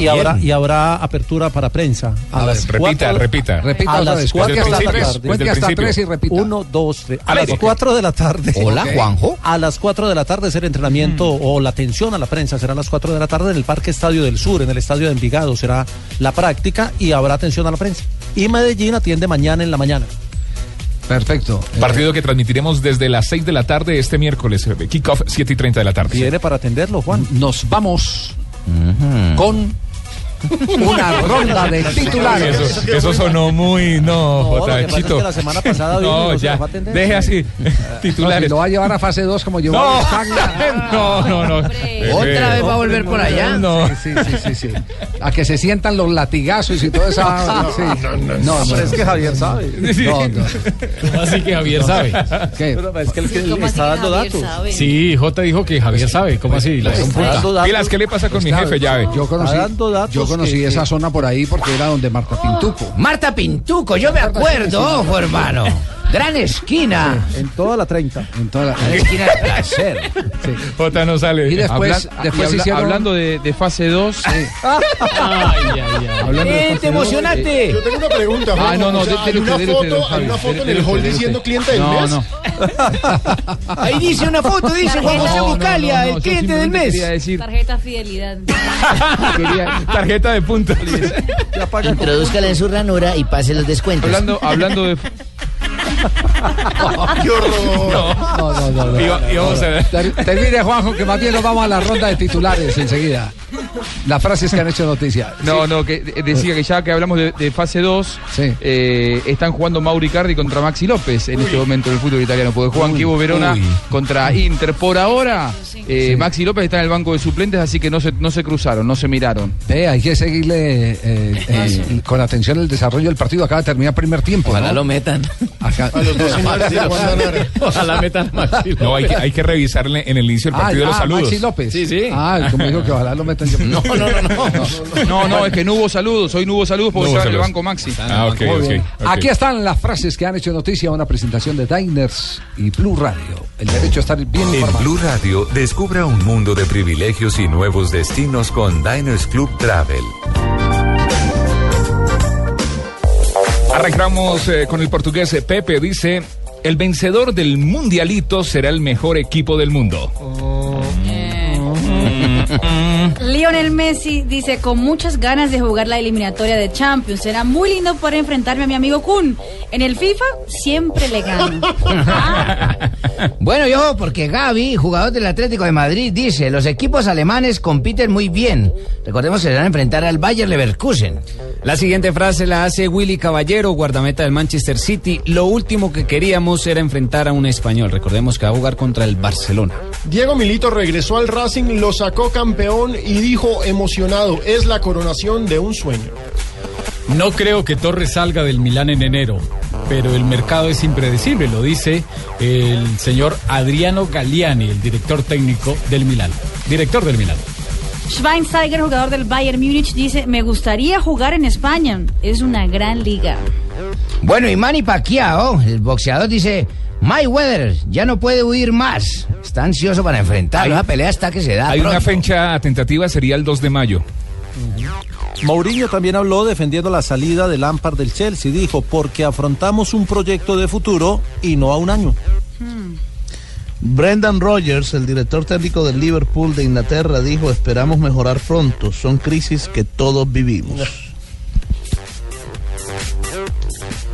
Y habrá, y habrá apertura para prensa. A ver, repita, cuatro- repita. Repita a las vez. cuatro Cuente de la tarde. cuente hasta tres y repita. Uno, dos, tres. A Al las aire. 4 de la tarde. Hola. Juanjo. A las 4 de la tarde será entrenamiento o la atención a la prensa será a las 4 de la tarde en el Parque Estadio del Sur, en el Estadio de Envigado será la práctica y habrá atención a la prensa. Y Medellín atiende mañana en la mañana. Perfecto. Partido que transmitiremos desde las 6 de la tarde este miércoles. eh, Kickoff 7 y 30 de la tarde. Viene para atenderlo, Juan. Nos vamos con una ronda de titulares. Eso, eso sonó muy. No, No, Jota, que pasa es Chito. que la semana pasada No, no ya. Deje así. No, si Titulares. lo va a llevar a fase 2 como llevó No. a. No, no, no. ¿Otra vez va a volver por allá? No. Sí, sí, sí, sí, sí. A que se sientan los latigazos y toda esa. sí. No, no, no. Pero es que Javier sabe. No, no. Así que Javier sabe. ¿Qué? Pero es que ¿Cómo así está que dando Javier datos. sabe? Sí, J dijo que Javier sabe. ¿Cómo así? La son Está puta. dando datos. Pilas, ¿qué le pasa con mi jefe llave? Yo conocí, Está dando datos yo conocí que- esa zona por ahí porque era donde Marta Pintuco. Marta Pintuco, yo me acuerdo, ojo, hermano. Gran esquina. En toda la 30. En toda la- Gran esquina de placer. Jota no sale. Y después, Habla- después y habla- hicieron. Hablando de, de fase 2. Ay, ay, ay. de ¡Eh, te dos, emocionaste! Yo tengo una pregunta. Ah, no, no, O sea, dele hay una usted, dele usted, foto, don hay Javi. una foto en el hall diciendo cliente del No, mes. no. Ahí dice una foto, dice Juan José Buscalia, el cliente del mes. Decir, Tarjeta fidelidad. quería- Tarjeta de puntos. Introdúzcala en su ranura y pase los descuentos. hablando, hablando de. ¡Qué horror! No, no, no. no. Iba- íbamos a ver. Ter- Termine, Juanjo, que más bien nos vamos a la ronda de titulares enseguida. Las frases que han hecho noticia. No, no, que de- decía que ya que hablamos de, de fase 2, Sí. eh, están jugando Mauri Cardi contra Maxi López en este momento en el fútbol italiano, porque juegan Kivo Verona uy. contra Inter. Por ahora, eh, Maxi López está en el banco de suplentes, así que no se, no se cruzaron, no se miraron. Eh, hay que seguirle eh, eh, con atención el desarrollo del partido. Acaba de terminar primer tiempo. Ojalá ¿no? lo metan. Acá- A los dos. Ojalá metan Maxi No, hay que, hay que revisarle en el inicio del Ah, partido de los ah, saludos. Maxi López. Sí, sí. Ah, como dijo que ojalá lo metan yo. No, no, no, no. No, no, es que no hubo saludos, hoy no hubo saludos porque estaba en el banco Maxi. Ah, ok. Aquí están las frases que han hecho noticia. Una presentación de Diners y Blue Radio. El derecho a estar bien En informado. Blue Radio, descubra un mundo de privilegios y nuevos destinos con Diners Club Travel. Arrancamos eh, con el portugués Pepe. Dice: El vencedor del mundialito será el mejor equipo del mundo. Lionel Messi dice con muchas ganas de jugar la eliminatoria de Champions. Será muy lindo poder enfrentarme a mi amigo Kun. En el FIFA siempre le gano. Bueno, yo, porque Gaby, jugador del Atlético de Madrid, dice, los equipos alemanes compiten muy bien. Recordemos que se van a enfrentar al Bayer Leverkusen. La siguiente frase la hace Willy Caballero, guardameta del Manchester City. Lo último que queríamos era enfrentar a un español. Recordemos que va a jugar contra el Barcelona. Diego Milito regresó al Racing, lo sacó campeón y dijo emocionado, es la coronación de un sueño. No creo que Torres salga del Milán en enero, pero el mercado es impredecible, lo dice el señor Adriano Galliani, el director técnico del Milán. Director del Milán. Schweinsteiger, jugador del Bayern Múnich, dice, me gustaría jugar en España. Es una gran liga. Bueno, y Manny Pacquiao, el boxeador, dice, Mayweather ya no puede huir más. Está ansioso para enfrentarlo. Hay- La pelea está que se da Hay una fecha tentativa, sería el 2 de mayo. Mourinho también habló defendiendo la salida de Lampard del Chelsea. Dijo, porque afrontamos un proyecto de futuro y no a un año. Brendan Rodgers, el director técnico del Liverpool de Inglaterra, dijo, esperamos mejorar pronto, son crisis que todos vivimos.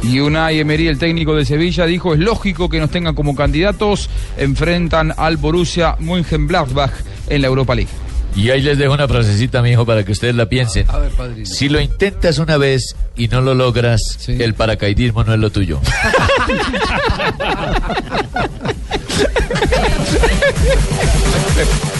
Y Unai Emery, el técnico de Sevilla, dijo, es lógico que nos tengan como candidatos, enfrentan al Borussia Mönchengladbach en la Europa League. Y ahí les dejo una frasecita, mi hijo, para que ustedes la piensen. A ver, padrino. Si lo intentas una vez y no lo logras, el paracaidismo no es lo tuyo.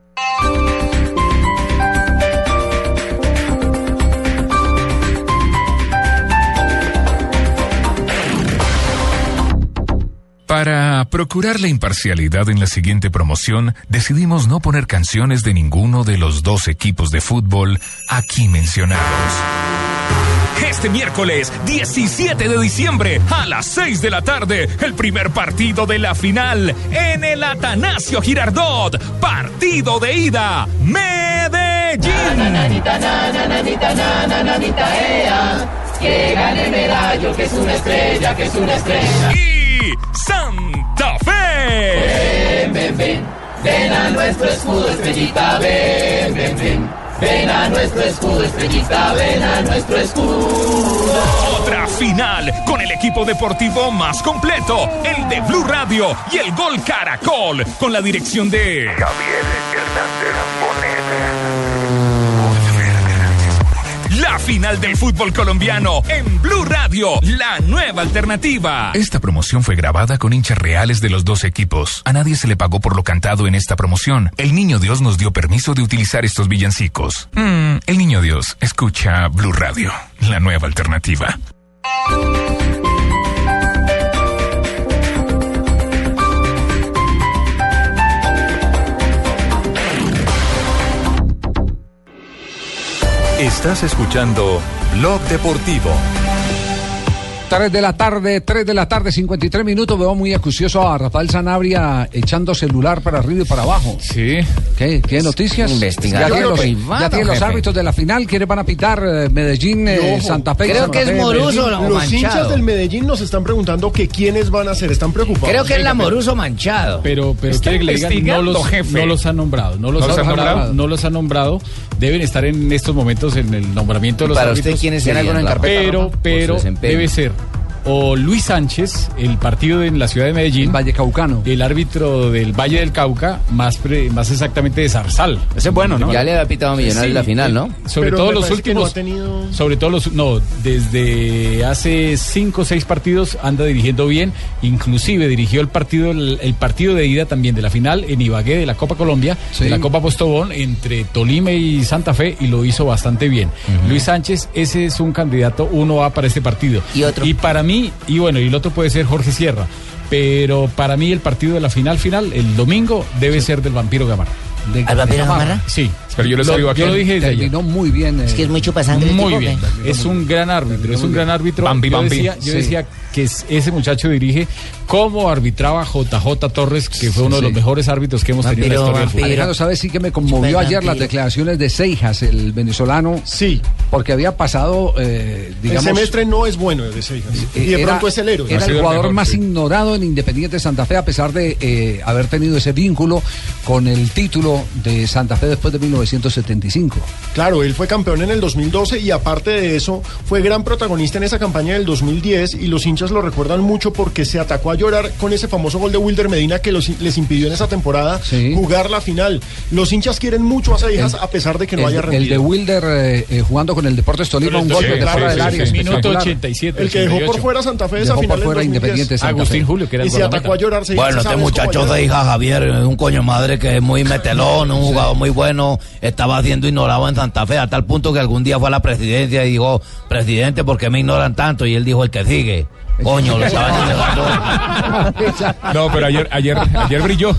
Para procurar la imparcialidad en la siguiente promoción, decidimos no poner canciones de ninguno de los dos equipos de fútbol aquí mencionados. Este miércoles 17 de diciembre a las 6 de la tarde, el primer partido de la final en el Atanasio Girardot. Partido de ida, Medellín. Que gane medallo, que es una estrella, que es una estrella. Santa Fe. Ven, ven, ven, ven a nuestro escudo, estrellita, ven, ven, ven. Ven a nuestro escudo, estrellita, ven a nuestro escudo. Otra final con el equipo deportivo más completo, el de Blue Radio y el Gol Caracol, con la dirección de Javier La final del fútbol colombiano en Blue Radio, la nueva alternativa. Esta promoción fue grabada con hinchas reales de los dos equipos. A nadie se le pagó por lo cantado en esta promoción. El Niño Dios nos dio permiso de utilizar estos villancicos. Mm, el Niño Dios escucha Blue Radio, la nueva alternativa. Estás escuchando Blog Deportivo. 3 de la tarde, 3 de la tarde, 53 minutos. Veo muy acucioso a Rafael Sanabria echando celular para arriba y para abajo. Sí. ¿Qué? ¿Qué noticias? Investigador Ya tiene los, privado, ya tiene los jefe. árbitros de la final. ¿Quiénes van a pitar? Eh, Medellín, eh. Santa Fe. Creo Santa que es Moruso, Medellín. ¿no? Los hinchas del Medellín nos están preguntando que quiénes van a ser. Están preocupados. Creo que es la Moruso manchado. Pero, pero que le digan, no los, jefe. no los han nombrado. No los, ¿No han nombrado, nombrado? no los han nombrado. Deben estar en estos momentos en el nombramiento de los Para usted, árbitros. ¿quiénes serían, ¿Tiene alguna en carpeta Pero, pero debe ser o Luis Sánchez, el partido en la ciudad de Medellín. Valle Caucano. El árbitro del Valle del Cauca, más, pre- más exactamente de Zarzal. Ese es bueno, ¿no? Ya le había pitado a Millonarios Sí, la final, ¿no? Sobre Pero todo los no últimos. ha tenido- Sobre todo los. No, desde hace cinco o seis partidos anda dirigiendo bien. Inclusive dirigió el partido, el, el partido de ida también de la final en Ibagué de la Copa Colombia, Sí. de la Copa Postobón, entre Tolima y Santa Fe, y lo hizo bastante bien. Luis Sánchez, ese es un candidato, uno A para este partido. ¿Y otro? Y para mí, y bueno, y el otro puede ser Jorge Sierra. Pero para mí el partido de la final final, el domingo, debe ser del Vampiro Gamarra. De- ¿Al vampiro. Gamarra? Sí. Pero yo les Lo- digo aquí. yo lo dije. Terminó muy bien. eh, Es que es muy chupasangre. Muy bien. Es un gran árbitro, es un gran árbitro. Bambi, yo Bambi. decía, yo Sí. decía que es- ese muchacho dirige cómo arbitraba JJ Torres, que fue uno de los mejores árbitros que hemos tenido en la Vampiro, historia del fútbol. Alejandro, ¿sabes sí que me conmovió ayer las declaraciones de Seijas, el venezolano? Sí. Porque había pasado, eh, digamos... el semestre no es bueno de Seijas. Y de era- pronto es el héroe. Era el jugador mejor, más sí. ignorado en Independiente Santa Fe, a pesar de eh, haber tenido ese vínculo con el título de Santa Fe después de 1975. Claro, él fue campeón en el 2012 y aparte de eso fue gran protagonista en esa campaña del 2010 y los hinchas lo recuerdan mucho porque se atacó a llorar con ese famoso gol de Wilder Medina que los- les impidió en esa temporada Sí. jugar la final. Los hinchas quieren mucho a Seijas a pesar de que no el, haya el de rendido. Wilder eh, eh, jugando con el Deportes Tolima, un Sí, de claro, fuera sí, del área. sí. Minuto espectacular. 87. el que dejó por 88. fuera a Santa Fe esa Dejó final por del fuera 2010. Independiente Santa Agustín Fe. Julio, que era el y se atacó a llorar Seijas. Bueno, este ¿sabes cómo muchacho hija Javier un coño madre que es muy metelón, un jugador muy bueno estaba siendo ignorado en Santa Fe, a tal punto que algún día fue a la presidencia y dijo, presidente, ¿por qué me ignoran tanto? Y él dijo, el que sigue. Coño, lo estaban. No, pero ayer, ayer, ayer brilló.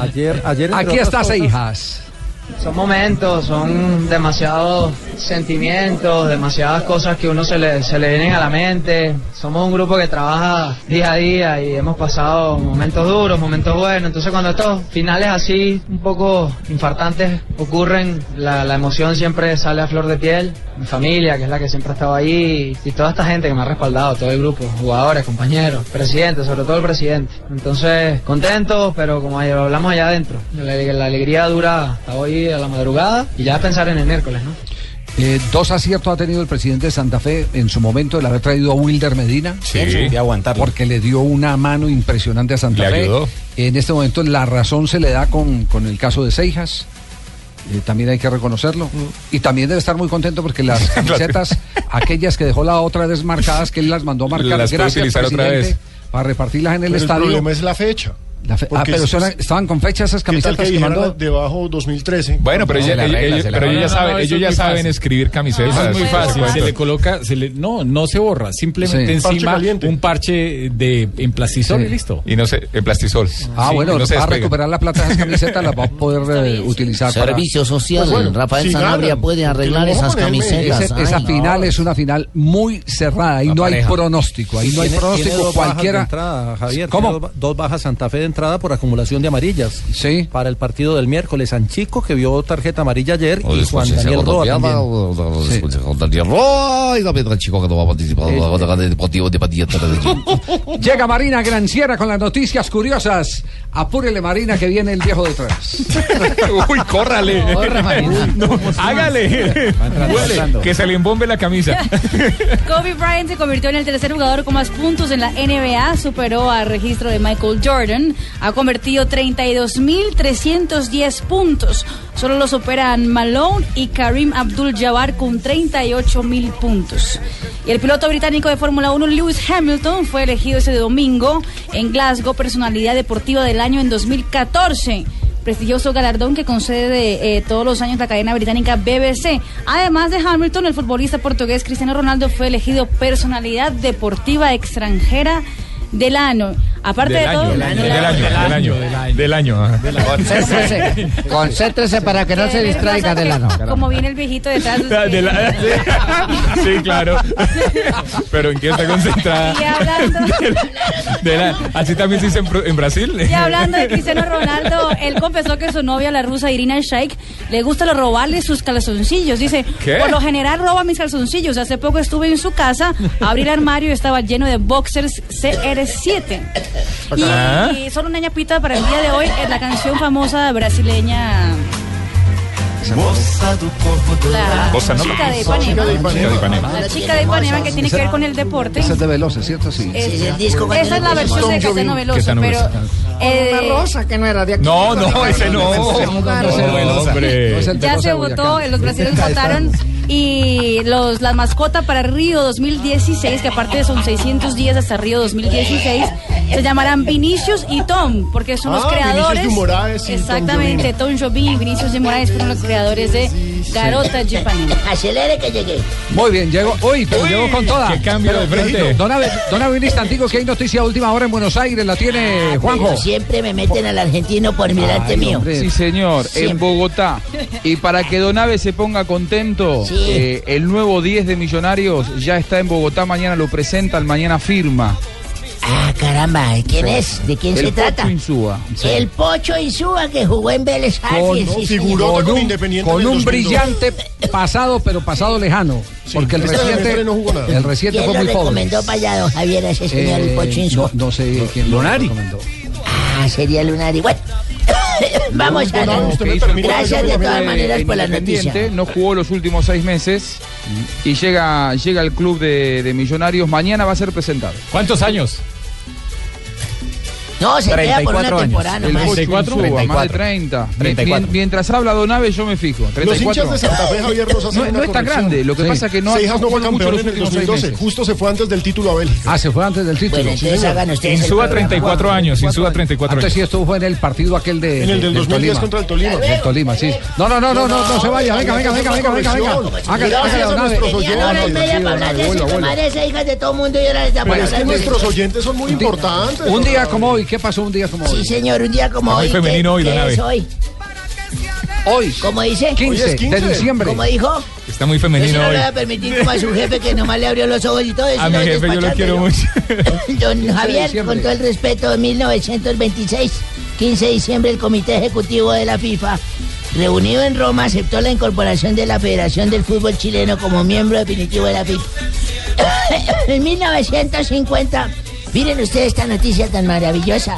Ayer, ayer Aquí está Seijas. Son momentos, son demasiados sentimientos, demasiadas cosas que uno se le, se le vienen a la mente. Somos un grupo que trabaja día a día y hemos pasado momentos duros, momentos buenos. Entonces cuando estos finales así, un poco infartantes, ocurren, la, la emoción siempre sale a flor de piel. Mi familia, que es la que siempre ha estado ahí, y toda esta gente que me ha respaldado, todo el grupo, jugadores, compañeros, presidente, sobre todo el presidente. Entonces, contentos, pero como hablamos allá adentro, la, la alegría dura hasta hoy a la madrugada y ya pensar en el miércoles, ¿no? Eh, dos aciertos ha tenido el presidente de Santa Fe en su momento el haber traído a Wilder Medina. Sí, y aguantarlo. Porque le dio una mano impresionante a Santa Le Fe. ayudó. En este momento la razón se le da con, con el caso de Seijas. Eh, también hay que reconocerlo. Y también debe estar muy contento porque las camisetas, aquellas que dejó la otra vez marcadas, que él las mandó a marcar, Las gracias utilizar otra presidente, vez. para repartirlas en el Pero el estadio. problema es la fecha. La fe- ah, pero estaban con fecha esas ¿Qué tal camisetas que que mandó. debajo 2013? Bueno, pero, se se ellos ya saben, ellos es ya saben escribir camisetas. Eso es muy fácil, se le coloca, se le, no, no se borra, simplemente Sí. Encima un parche de en plastisol Sí. y listo. Y no sé, el plastisol. Ah, Sí, bueno, no se para despega. recuperar la plata de esas camisetas las va a poder eh, utilizar. para- Servicio social, Pues bueno, Rafael si Sanabria ganan, puede arreglar esas camisetas. Esa final es una final muy cerrada, ahí no hay pronóstico, ahí no hay pronóstico cualquiera. entrada, Javier, ¿Cómo? Dos, ba- dos bajas Santa Fe de entrada por acumulación de amarillas. Sí. Para el partido del miércoles, Sanchico, que vio tarjeta amarilla ayer, O y Juan Daniel Roa también. o- Daniel Roa, y también el chico que no va a participar. Llega Marina Granciera con las noticias curiosas. Apúrele Marina que viene el viejo detrás. Uy, córrale. Corra, Marina. No, hágale. Huele, que se le embombe la camisa. Kobe Bryant se convirtió en el tercer jugador con más puntos en la NBA, superó al registro de Michael Jordan, ha convertido 32.310 puntos. Solo lo superan Malone y Karim Abdul-Jabbar con 38.000 puntos. Y el piloto británico de Fórmula 1 Lewis Hamilton fue elegido ese domingo en Glasgow personalidad deportiva del año en 2014 prestigioso galardón que concede eh, todos los años la cadena británica BBC. Además de Hamilton, el futbolista portugués Cristiano Ronaldo fue elegido personalidad deportiva extranjera del año. Aparte del de año, todo. Del año, del año, del año. Concéntrese, concéntrese para que no se distraiga del ano. Como viene el viejito detrás. De la, sí, claro. Pero en qué está concentrada. Y hablando. De así también se dice en, Brasil. Y hablando de Cristiano Ronaldo, él confesó que su novia, la rusa Irina Shayk, le gusta lo robarle sus calzoncillos. Dice, ¿Qué? por lo general roba mis calzoncillos. Hace poco estuve en su casa, abrí el armario y estaba lleno de boxers CR 737. Y, y, solo una ñapita para el día de hoy es la canción famosa brasileña. La chica de Ipanema. La chica de Ipanema que tiene esa, que ver con el deporte. Esa es de Velosa, ¿cierto? Sí. Este, sí esa es la versión de Casano Velosa, pero... Eh, una rosa que no era de aquí. No, no, ese no. Ya se votó, eh, los brasileños votaron y los las mascotas para Río 2016, que aparte son 600 días hasta Río 2016, se llamarán Vinicius y Tom, porque son los Ah, Vinicius creadores. de Moraes y Tom exactamente, Tom Jobim y Vinicius de Moraes fueron los creadores de Garota de Ipanema. Acelere que llegué. Muy bien, llegó. Uy, pero Uy, llegó con toda. qué cambio de frente. Don Abel, don Abel Instantico, que hay noticia a última hora en Buenos Aires, la tiene Juanjo. Pero siempre me meten al argentino por mirarte Ay, mío. hombre. Sí, señor, en. Bogotá. Y para que Donave se ponga contento, Sí. eh, el nuevo 10 de Millonarios ya está en Bogotá, mañana lo presentan, mañana firma. Ah, caramba, ¿quién es? ¿De quién el se trata? Pocho Insúa. El Pocho Insúa que jugó en Vélez Con, Arfield, sí, figuró señor. con un, Independiente con en el un 2002. brillante pasado, pero pasado lejano. porque el este reciente, no jugó nada. el reciente ¿Quién fue lo muy pobre. recomendó para allá, don Javier, a ese señor, el Eh, Pocho Insúa? no, no sé quién Lunari. lo recomendó. Ah, sería Lunari. Bueno, vamos a no, Gracias de todas maneras por la Independiente, noticia. No jugó los últimos seis meses y llega, llega al club de, de Millonarios. Mañana va a ser presentado. ¿Cuántos años? No, se queda por una 34 años. temporada El nomás. fútbol suba, más de 30. Mien- Mientras habla Don Abe, yo me fijo. 34. Los hinchas de Santa Fe, Javier, hacen No, no es tan grande. Lo que Sí. pasa es que no Seijas no fue campeón los en el últimos seis 2012. meses. Justo se fue antes del título a Bélgica. Ah, se fue antes del título. Bueno, entonces hagan ustedes el Insúa programa. 34 años, Insúa 34 Antes años. sí estuvo fue en el partido aquel de. En el del 2010 Tolima. contra el Tolima. Del Tolima, sí. No, no, no, no, no, no se vaya. Venga, venga, venga, venga, venga, y ahora les da Pero es que nuestros oyentes son muy importantes. Un día como hoy, ¿qué pasó un día como hoy? Sí, señor, un día como Está muy hoy. femenino ¿qué- hoy, qué es hoy? Hoy, ¿Cómo dice? 15 de diciembre. ¿Cómo dijo? Está muy Yo femenino no hoy. le voy a permitir como a su jefe que nomás le abrió los ojos y todo eso. A mi jefe yo lo quiero mucho. Don Javier, con todo el respeto, en 1926, 15 de diciembre, el Comité Ejecutivo de la FIFA, reunido en Roma, aceptó la incorporación de la Federación del Fútbol Chileno como miembro definitivo de la FIFA. en 1950, miren ustedes esta noticia tan maravillosa.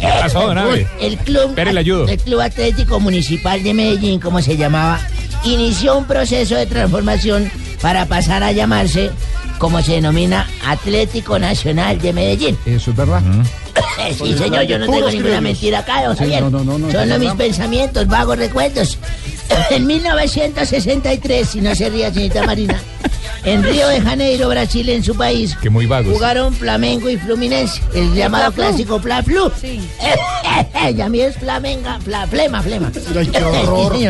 ¿Qué pasó, don Abe? El club, Espere, le ayudo. el club Atlético Municipal de Medellín, como se llamaba, inició un proceso de transformación para pasar a llamarse, como se denomina, Atlético Nacional de Medellín. Eso es verdad. Sí, señor, yo no tengo ninguna mentira acá, don Javier. no, no, no, no, mis pensamientos, vagos recuerdos. En 1963, si no se ría, señorita Marina, en Río de Janeiro, Brasil, en su país, Que muy vagos. jugaron Flamengo y Fluminense, el llamado clásico Fla Flu. y a mí es Flamenga, fla, Flema, Flema. Qué horror. Sí.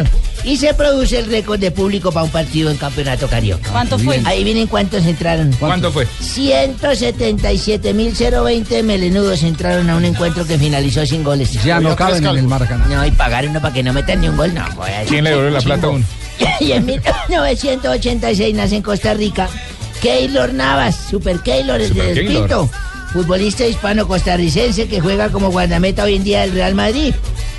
Y se produce el récord de público para un partido en campeonato carioca. ¿Cuánto fue? Ahí vienen cuántos entraron. ¿Cuánto fue? 177.020 melenudos entraron a un encuentro que finalizó sin goles. Ya no caben en el Maracaná. No, y pagar uno para que no metan ni un gol, no. joder. ¿Quién le devolvió la plata a uno? Y en 1986 nace en Costa Rica Keylor Navas, Super Keylor, el Super Keylor. Pinto, futbolista hispano-costarricense que juega como guardameta hoy en día del Real Madrid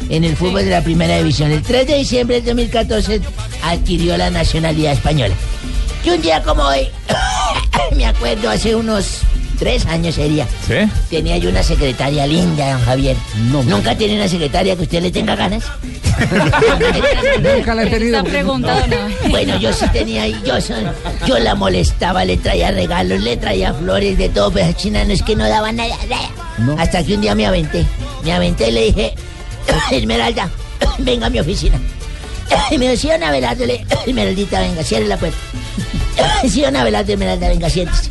en el fútbol de la primera división. El 3 de diciembre del 2014 adquirió la nacionalidad española. Y un día como hoy, me acuerdo, hace unos tres años sería, ¿Sí? tenía yo una secretaria linda, don Javier. ¿Nunca tiene una secretaria que usted le tenga ganas? Nunca la he tenido. No. Bueno, yo sí tenía, y yo, son- yo la molestaba, le traía regalos, le traía flores, de todo, pero China no es que no daba nada, nada. No. Hasta que un día me aventé, me aventé y le dije, Esmeralda, venga a mi oficina. Y me decía, una le Esmeraldita, venga, cierre la puerta. Sí, una Abelardo, Esmeralda, venga, siéntese.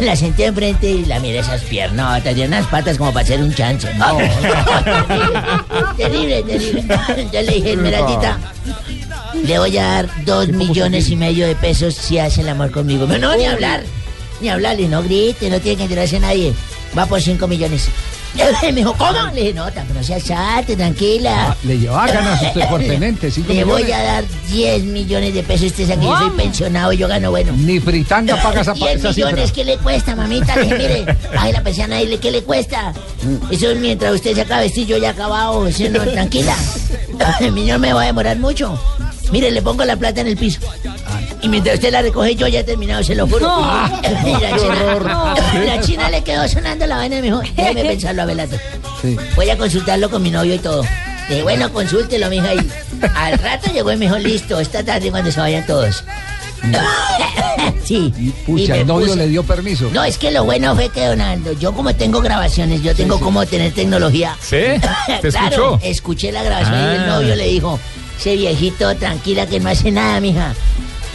La senté enfrente y la miré esas piernotas, tiene unas patas como para hacer un chancho. terrible, terrible. Yo le dije, Esmeraldita, le voy a dar dos millones y medio de pesos si hace el amor conmigo. No, no, ni hablar. Ni hablarle, no grite, no tiene que enterarse nadie. Va por cinco millones. Me dijo, ¿cómo? Le dije, no, seas chate, tranquila. Ah, Le llevaba ganas usted por tenente, cinco Le voy millones. a dar 10 millones de pesos. Usted sabe que yo soy pensionado y yo gano bueno. Ni fritanga paga esa, 10 esa cifra. millones, ¿qué le cuesta, mamita? Le dije, mire, ay, la persiana, dile, ¿qué le cuesta? Eso es mientras usted se acaba vestir, yo ya he acabado, eso no, tranquila. Mi no me va a demorar mucho. Mire, le pongo la plata en el piso. Y mientras usted la recoge, yo ya he terminado, se lo juro. No. Y la, china, la china le quedó sonando la vaina y me dijo, déjeme pensarlo, Abelardo. Sí. Voy a consultarlo con mi novio y todo. Le dije, bueno, consúltelo, mija. Y al rato llegó y me dijo, listo, esta tarde cuando se vayan todos. sí. Pucha, y me el novio puse- le dio permiso. No, es que lo bueno fue que, Donaldo, yo como tengo grabaciones, yo tengo como tener tecnología. ¿Sí? ¿Te claro, escuchó? escuché la grabación y el Ah. novio le dijo, ese viejito, tranquila que no hace nada, mija.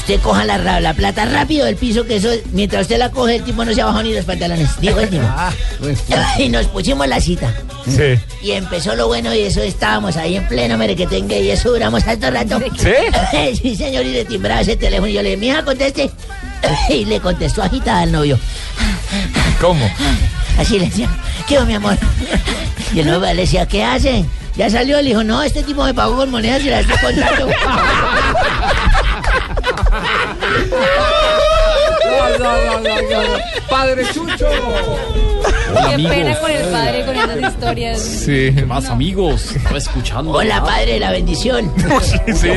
Usted coja la, plata rápido del piso, que eso, mientras usted la coge, el tipo no se bajó ni los pantalones. Dijo el tipo. Ah, y nos pusimos la cita. Sí. Y empezó lo bueno y eso estábamos ahí en pleno merequetengue y eso duramos alto rato. ¿Sí? sí, señor, y le timbraba ese teléfono y yo le dije, mija, conteste. y le contestó agitada al novio. ¿Cómo? Así le decía, ¿qué mi amor? Y el novio le decía, ¿qué hace? Ya salió, le dijo, no, este tipo me pagó con monedas y la estoy contando. No, no, no, no, no. Padre Chucho. Qué pena con el padre con esas historias. Sí. ¿Qué más, amigos? Estaba escuchando. Hola, padre, la bendición. Sí.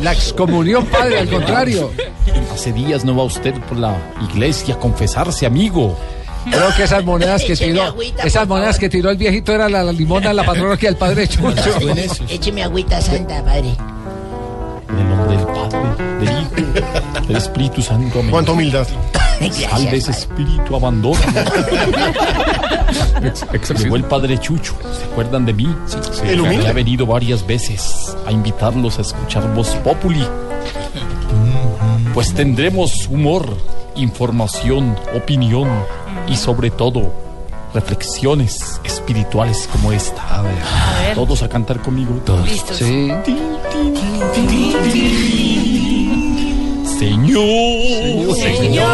La excomunión, padre, al contrario. Hace días no va usted por la iglesia a confesarse, amigo. Creo que esas monedas que Écheme tiró, agüita, esas monedas favor. que tiró el viejito era la, la limona de la patrona que el padre Chucho. Écheme agüita santa, padre. En el nombre del Padre, del Hijo, del Espíritu Santo. Amén. Cuánta humildad. Salve ese espíritu, abandona. Llegó el padre Chucho. ¿Se acuerdan de mí? Sí, El humilde. Ha venido varias veces a invitarlos a escuchar Voz Populi. Pues tendremos humor, información, opinión y sobre todo reflexiones espirituales como esta. A ver. Todos a cantar conmigo. Todos. Listos. Sí. Señor, Señor,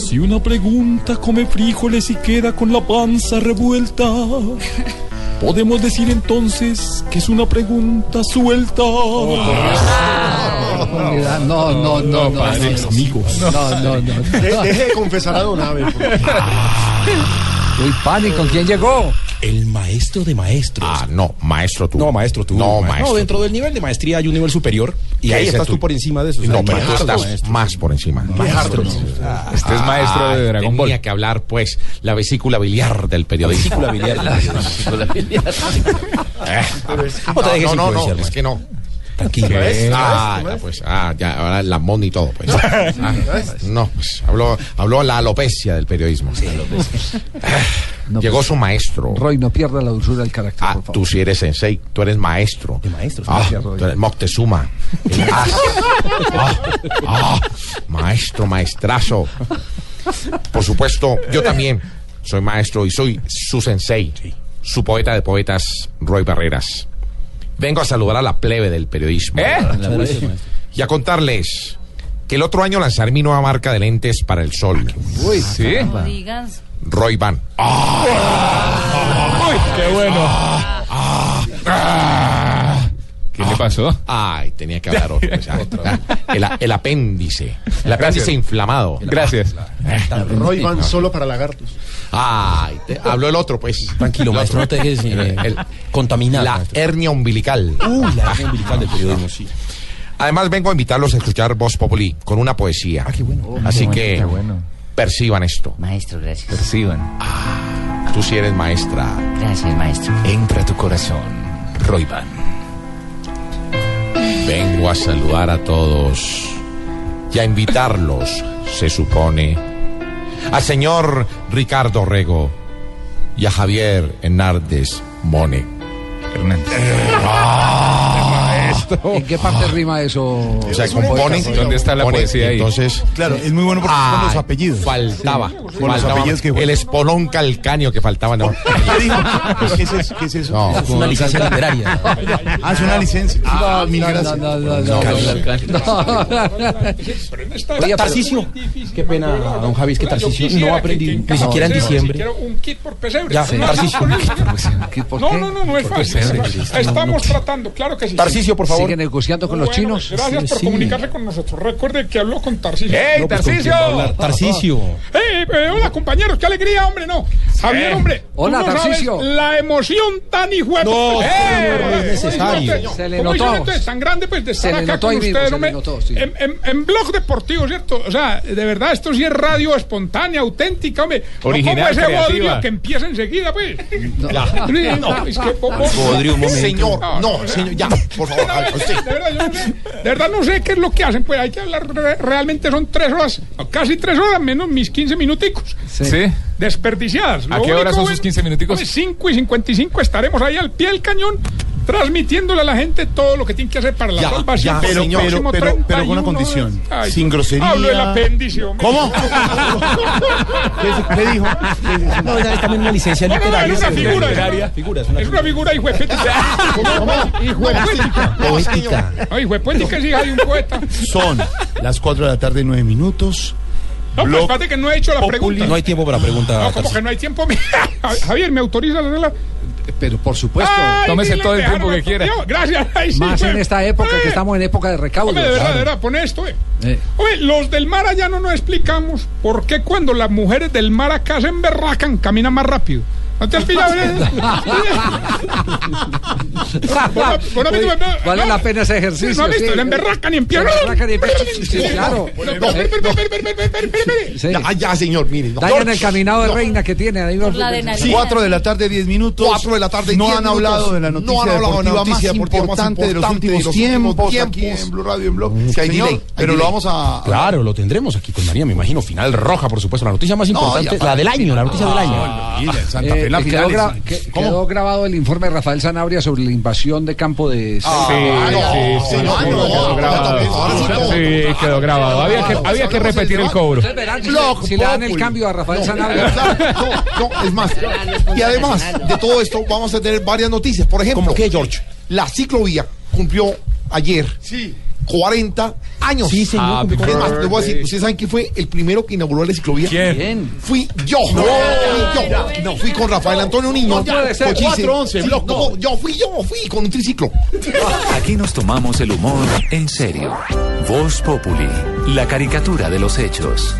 si una pregunta come frijoles y queda con la panza revuelta, podemos decir entonces que es una pregunta suelta. Mira, No, no, no, no. no, amigos. No, no, no. no. De- deje de confesar a Don favor. Uy, pánico, ¿quién llegó? El maestro de maestros. Ah, no, maestro tú. No, maestro tú. No, Ma- maestro No, dentro tú. del nivel de maestría hay un nivel superior y ahí estás tú por encima de eso. o sea, No, pero tú estás maestro. más por encima. Maestro. Este es maestro de Dragon tenía Ball. que hablar, pues, la vesícula biliar del periodismo. Vesícula biliar. Eh, No te dejes no, no, no, es que no. Tranquilo. Ah, ya, pues, ah, ya, ahora la mon y todo, pues. Ah, no, pues, habló, habló la alopecia del periodismo. Ah, Llegó su maestro. Roy, no pierda la dulzura del carácter, Ah, por favor. tú sí eres sensei, tú eres maestro. De maestro, sí, Ah, gracias, Roy. tú eres Moctezuma. el as. Ah, ah, maestro, maestrazo. Por supuesto, yo también soy maestro y soy su sensei, su poeta de poetas, Roy Barreras. Vengo a saludar a la plebe del periodismo. Y a contarles que el otro año lanzaré mi nueva marca de lentes para el sol. Uy, Sí. No digas. Roy Van. ¡Qué bueno! ¿Qué le pasó? Ay, tenía que hablar otro. pues, ah, el, el apéndice. El apéndice Gracias. inflamado. Gracias. Roy Van solo para lagartos. Ay, te- habló el otro, pues. Tranquilo, maestro, no te dejes eh, contaminar. la maestro. hernia umbilical. Uy, la hernia umbilical del periodismo, sí. Además, vengo a invitarlos a escuchar Voz Populi con una poesía. Ah, qué bueno. Así que Qué bueno. perciban esto. Maestro, gracias. Perciban. Tú sí eres maestra. Gracias, maestro. Entra a tu corazón. Royban. Vengo a saludar a todos y a invitarlos, se supone, al señor Ricardo Rego y a Javier Hernández Mone. Hernández. ¿En qué parte rima eso? O sea, Poeta, compone. poeta. ¿Dónde está la poesía ahí? Entonces, Claro, es muy bueno porque Ah, son los apellidos. faltaba. Con los apellidos que el espolón calcáneo que faltaba. No. ¿Qué dijo? ¿Qué es eso? ¿Qué es eso? No. Es una licencia literaria. Ah, es una licencia. Ah, mil No, gracias. no, no, no, No, no. Oye, Tarcicio. Qué pena, don Javi, es que Tarcicio no aprendí ni siquiera en diciembre. un kit por pesebre. Ya, ¿No Tarcicio. con? No, no, no, no es fácil. Estamos tratando, claro que sí. Tarcicio, por favor. ¿Sigue negociando con los Bueno, chinos? Gracias por Sí. comunicarse con nosotros. Recuerde que habló con Tarcisio. ¡Ey, No, pues, ¿con quién va a Tarcicio! hablar? Tarcicio. ¡Ey, eh, hola compañeros! ¡Qué alegría, hombre! No, Javier, hombre. Hola, no Tarcisio. La emoción tan hijo No, ¡Eh! no es necesario. Se. Tan grande, pues, de estar acá con ustedes, se hombre. le notó, sí. En, en, en blog deportivo, ¿cierto? O sea, de verdad, esto sí es radio espontánea, auténtica, hombre. No Original, como ese bodrio que empieza enseguida, pues. Sí, no, es que... po- po- Bodrio, un momento. Señor, No, no, no, señor, ya, por favor. No, a- usted. de, verdad, yo no sé, de verdad no sé qué es lo que hacen, pues hay que hablar, re- realmente son tres horas, casi tres horas menos mis 15 minuticos. Sí. Desperdiciadas. ¿A qué hora son sus 15 minuticos? 5 y 55 estaremos ahí al pie del cañón transmitiéndole a la gente todo lo que tiene que hacer para la Ya, salvación. ya, pero, pero, pero, pero con una 31 condición. Ay, Sin grosería. Hablo del apéndice, hombre. ¿Cómo? ¿Qué, qué dijo? ¿Qué dijo? No, ya es también una licencia No, no, es una figura. Literaria, figura, es una Es una figura hijo de Hijo de poética. No, es hija de un poeta. Son las 4 de la tarde, 9 minutos. No, pues espérate que no he hecho la pregunta. No hay tiempo para preguntar. No, como que no hay tiempo. Javier, ¿me autoriza a hacerla? Pero por supuesto. Ay, tómese todo el tiempo que quiera. Dios, Gracias. Ay, sí, Más en esta época que Eh, estamos en época de recaudo. Hombre, de verdad, de verdad, pon esto, eh. Eh. Oye, los del mar allá no nos explicamos por qué cuando las mujeres del mar acá se emberracan, caminan más rápido. ¿No te has pillado en vale la pena ese ejercicio. No ha visto, sí. le emberracan y empiezan. Sí, claro. Ya, ya, señor, mire. Doctor. el caminado de reina que tiene. ahí. 4 de la tarde, 10 minutos. 4 de la tarde, No 10 han hablado minutos. de la No noticia han hablado de la deportiva noticia más importante de los últimos los tiempos aquí en Blue Radio en Blog. que hay Señor, delay, hay pero lo vamos a... Claro, lo tendremos aquí con María, me imagino. Final roja, por supuesto. La noticia más importante, la del año, la noticia del año. En Eh, la eh, final quedó, es- gra- que- quedó grabado el informe de Rafael Sanabria sobre la invasión de campo de Ah, Sí, no, sí, sí, sí, quedó grabado. sí. Sí, quedó. Había que, había que repetir el cobro. Si, le- dan el cambio a Rafael Sanabria. no, no, es más. Y además de todo esto, vamos a tener varias noticias. Por ejemplo, ¿Cómo qué, George? la ciclovía cumplió ayer 40 años. Sí, señor, Es más, les voy a decir, ¿ustedes saben quién fue el primero que inauguró la ciclovía? ¿Quién? Fui yo. No, fui yo. No, fui con Rafael Antonio Niño. No puede ser, Cochise. 4-11, Sí, no, yo fui yo, fui con un triciclo. Aquí nos tomamos el humor en serio. Voz Populi, la caricatura de los hechos.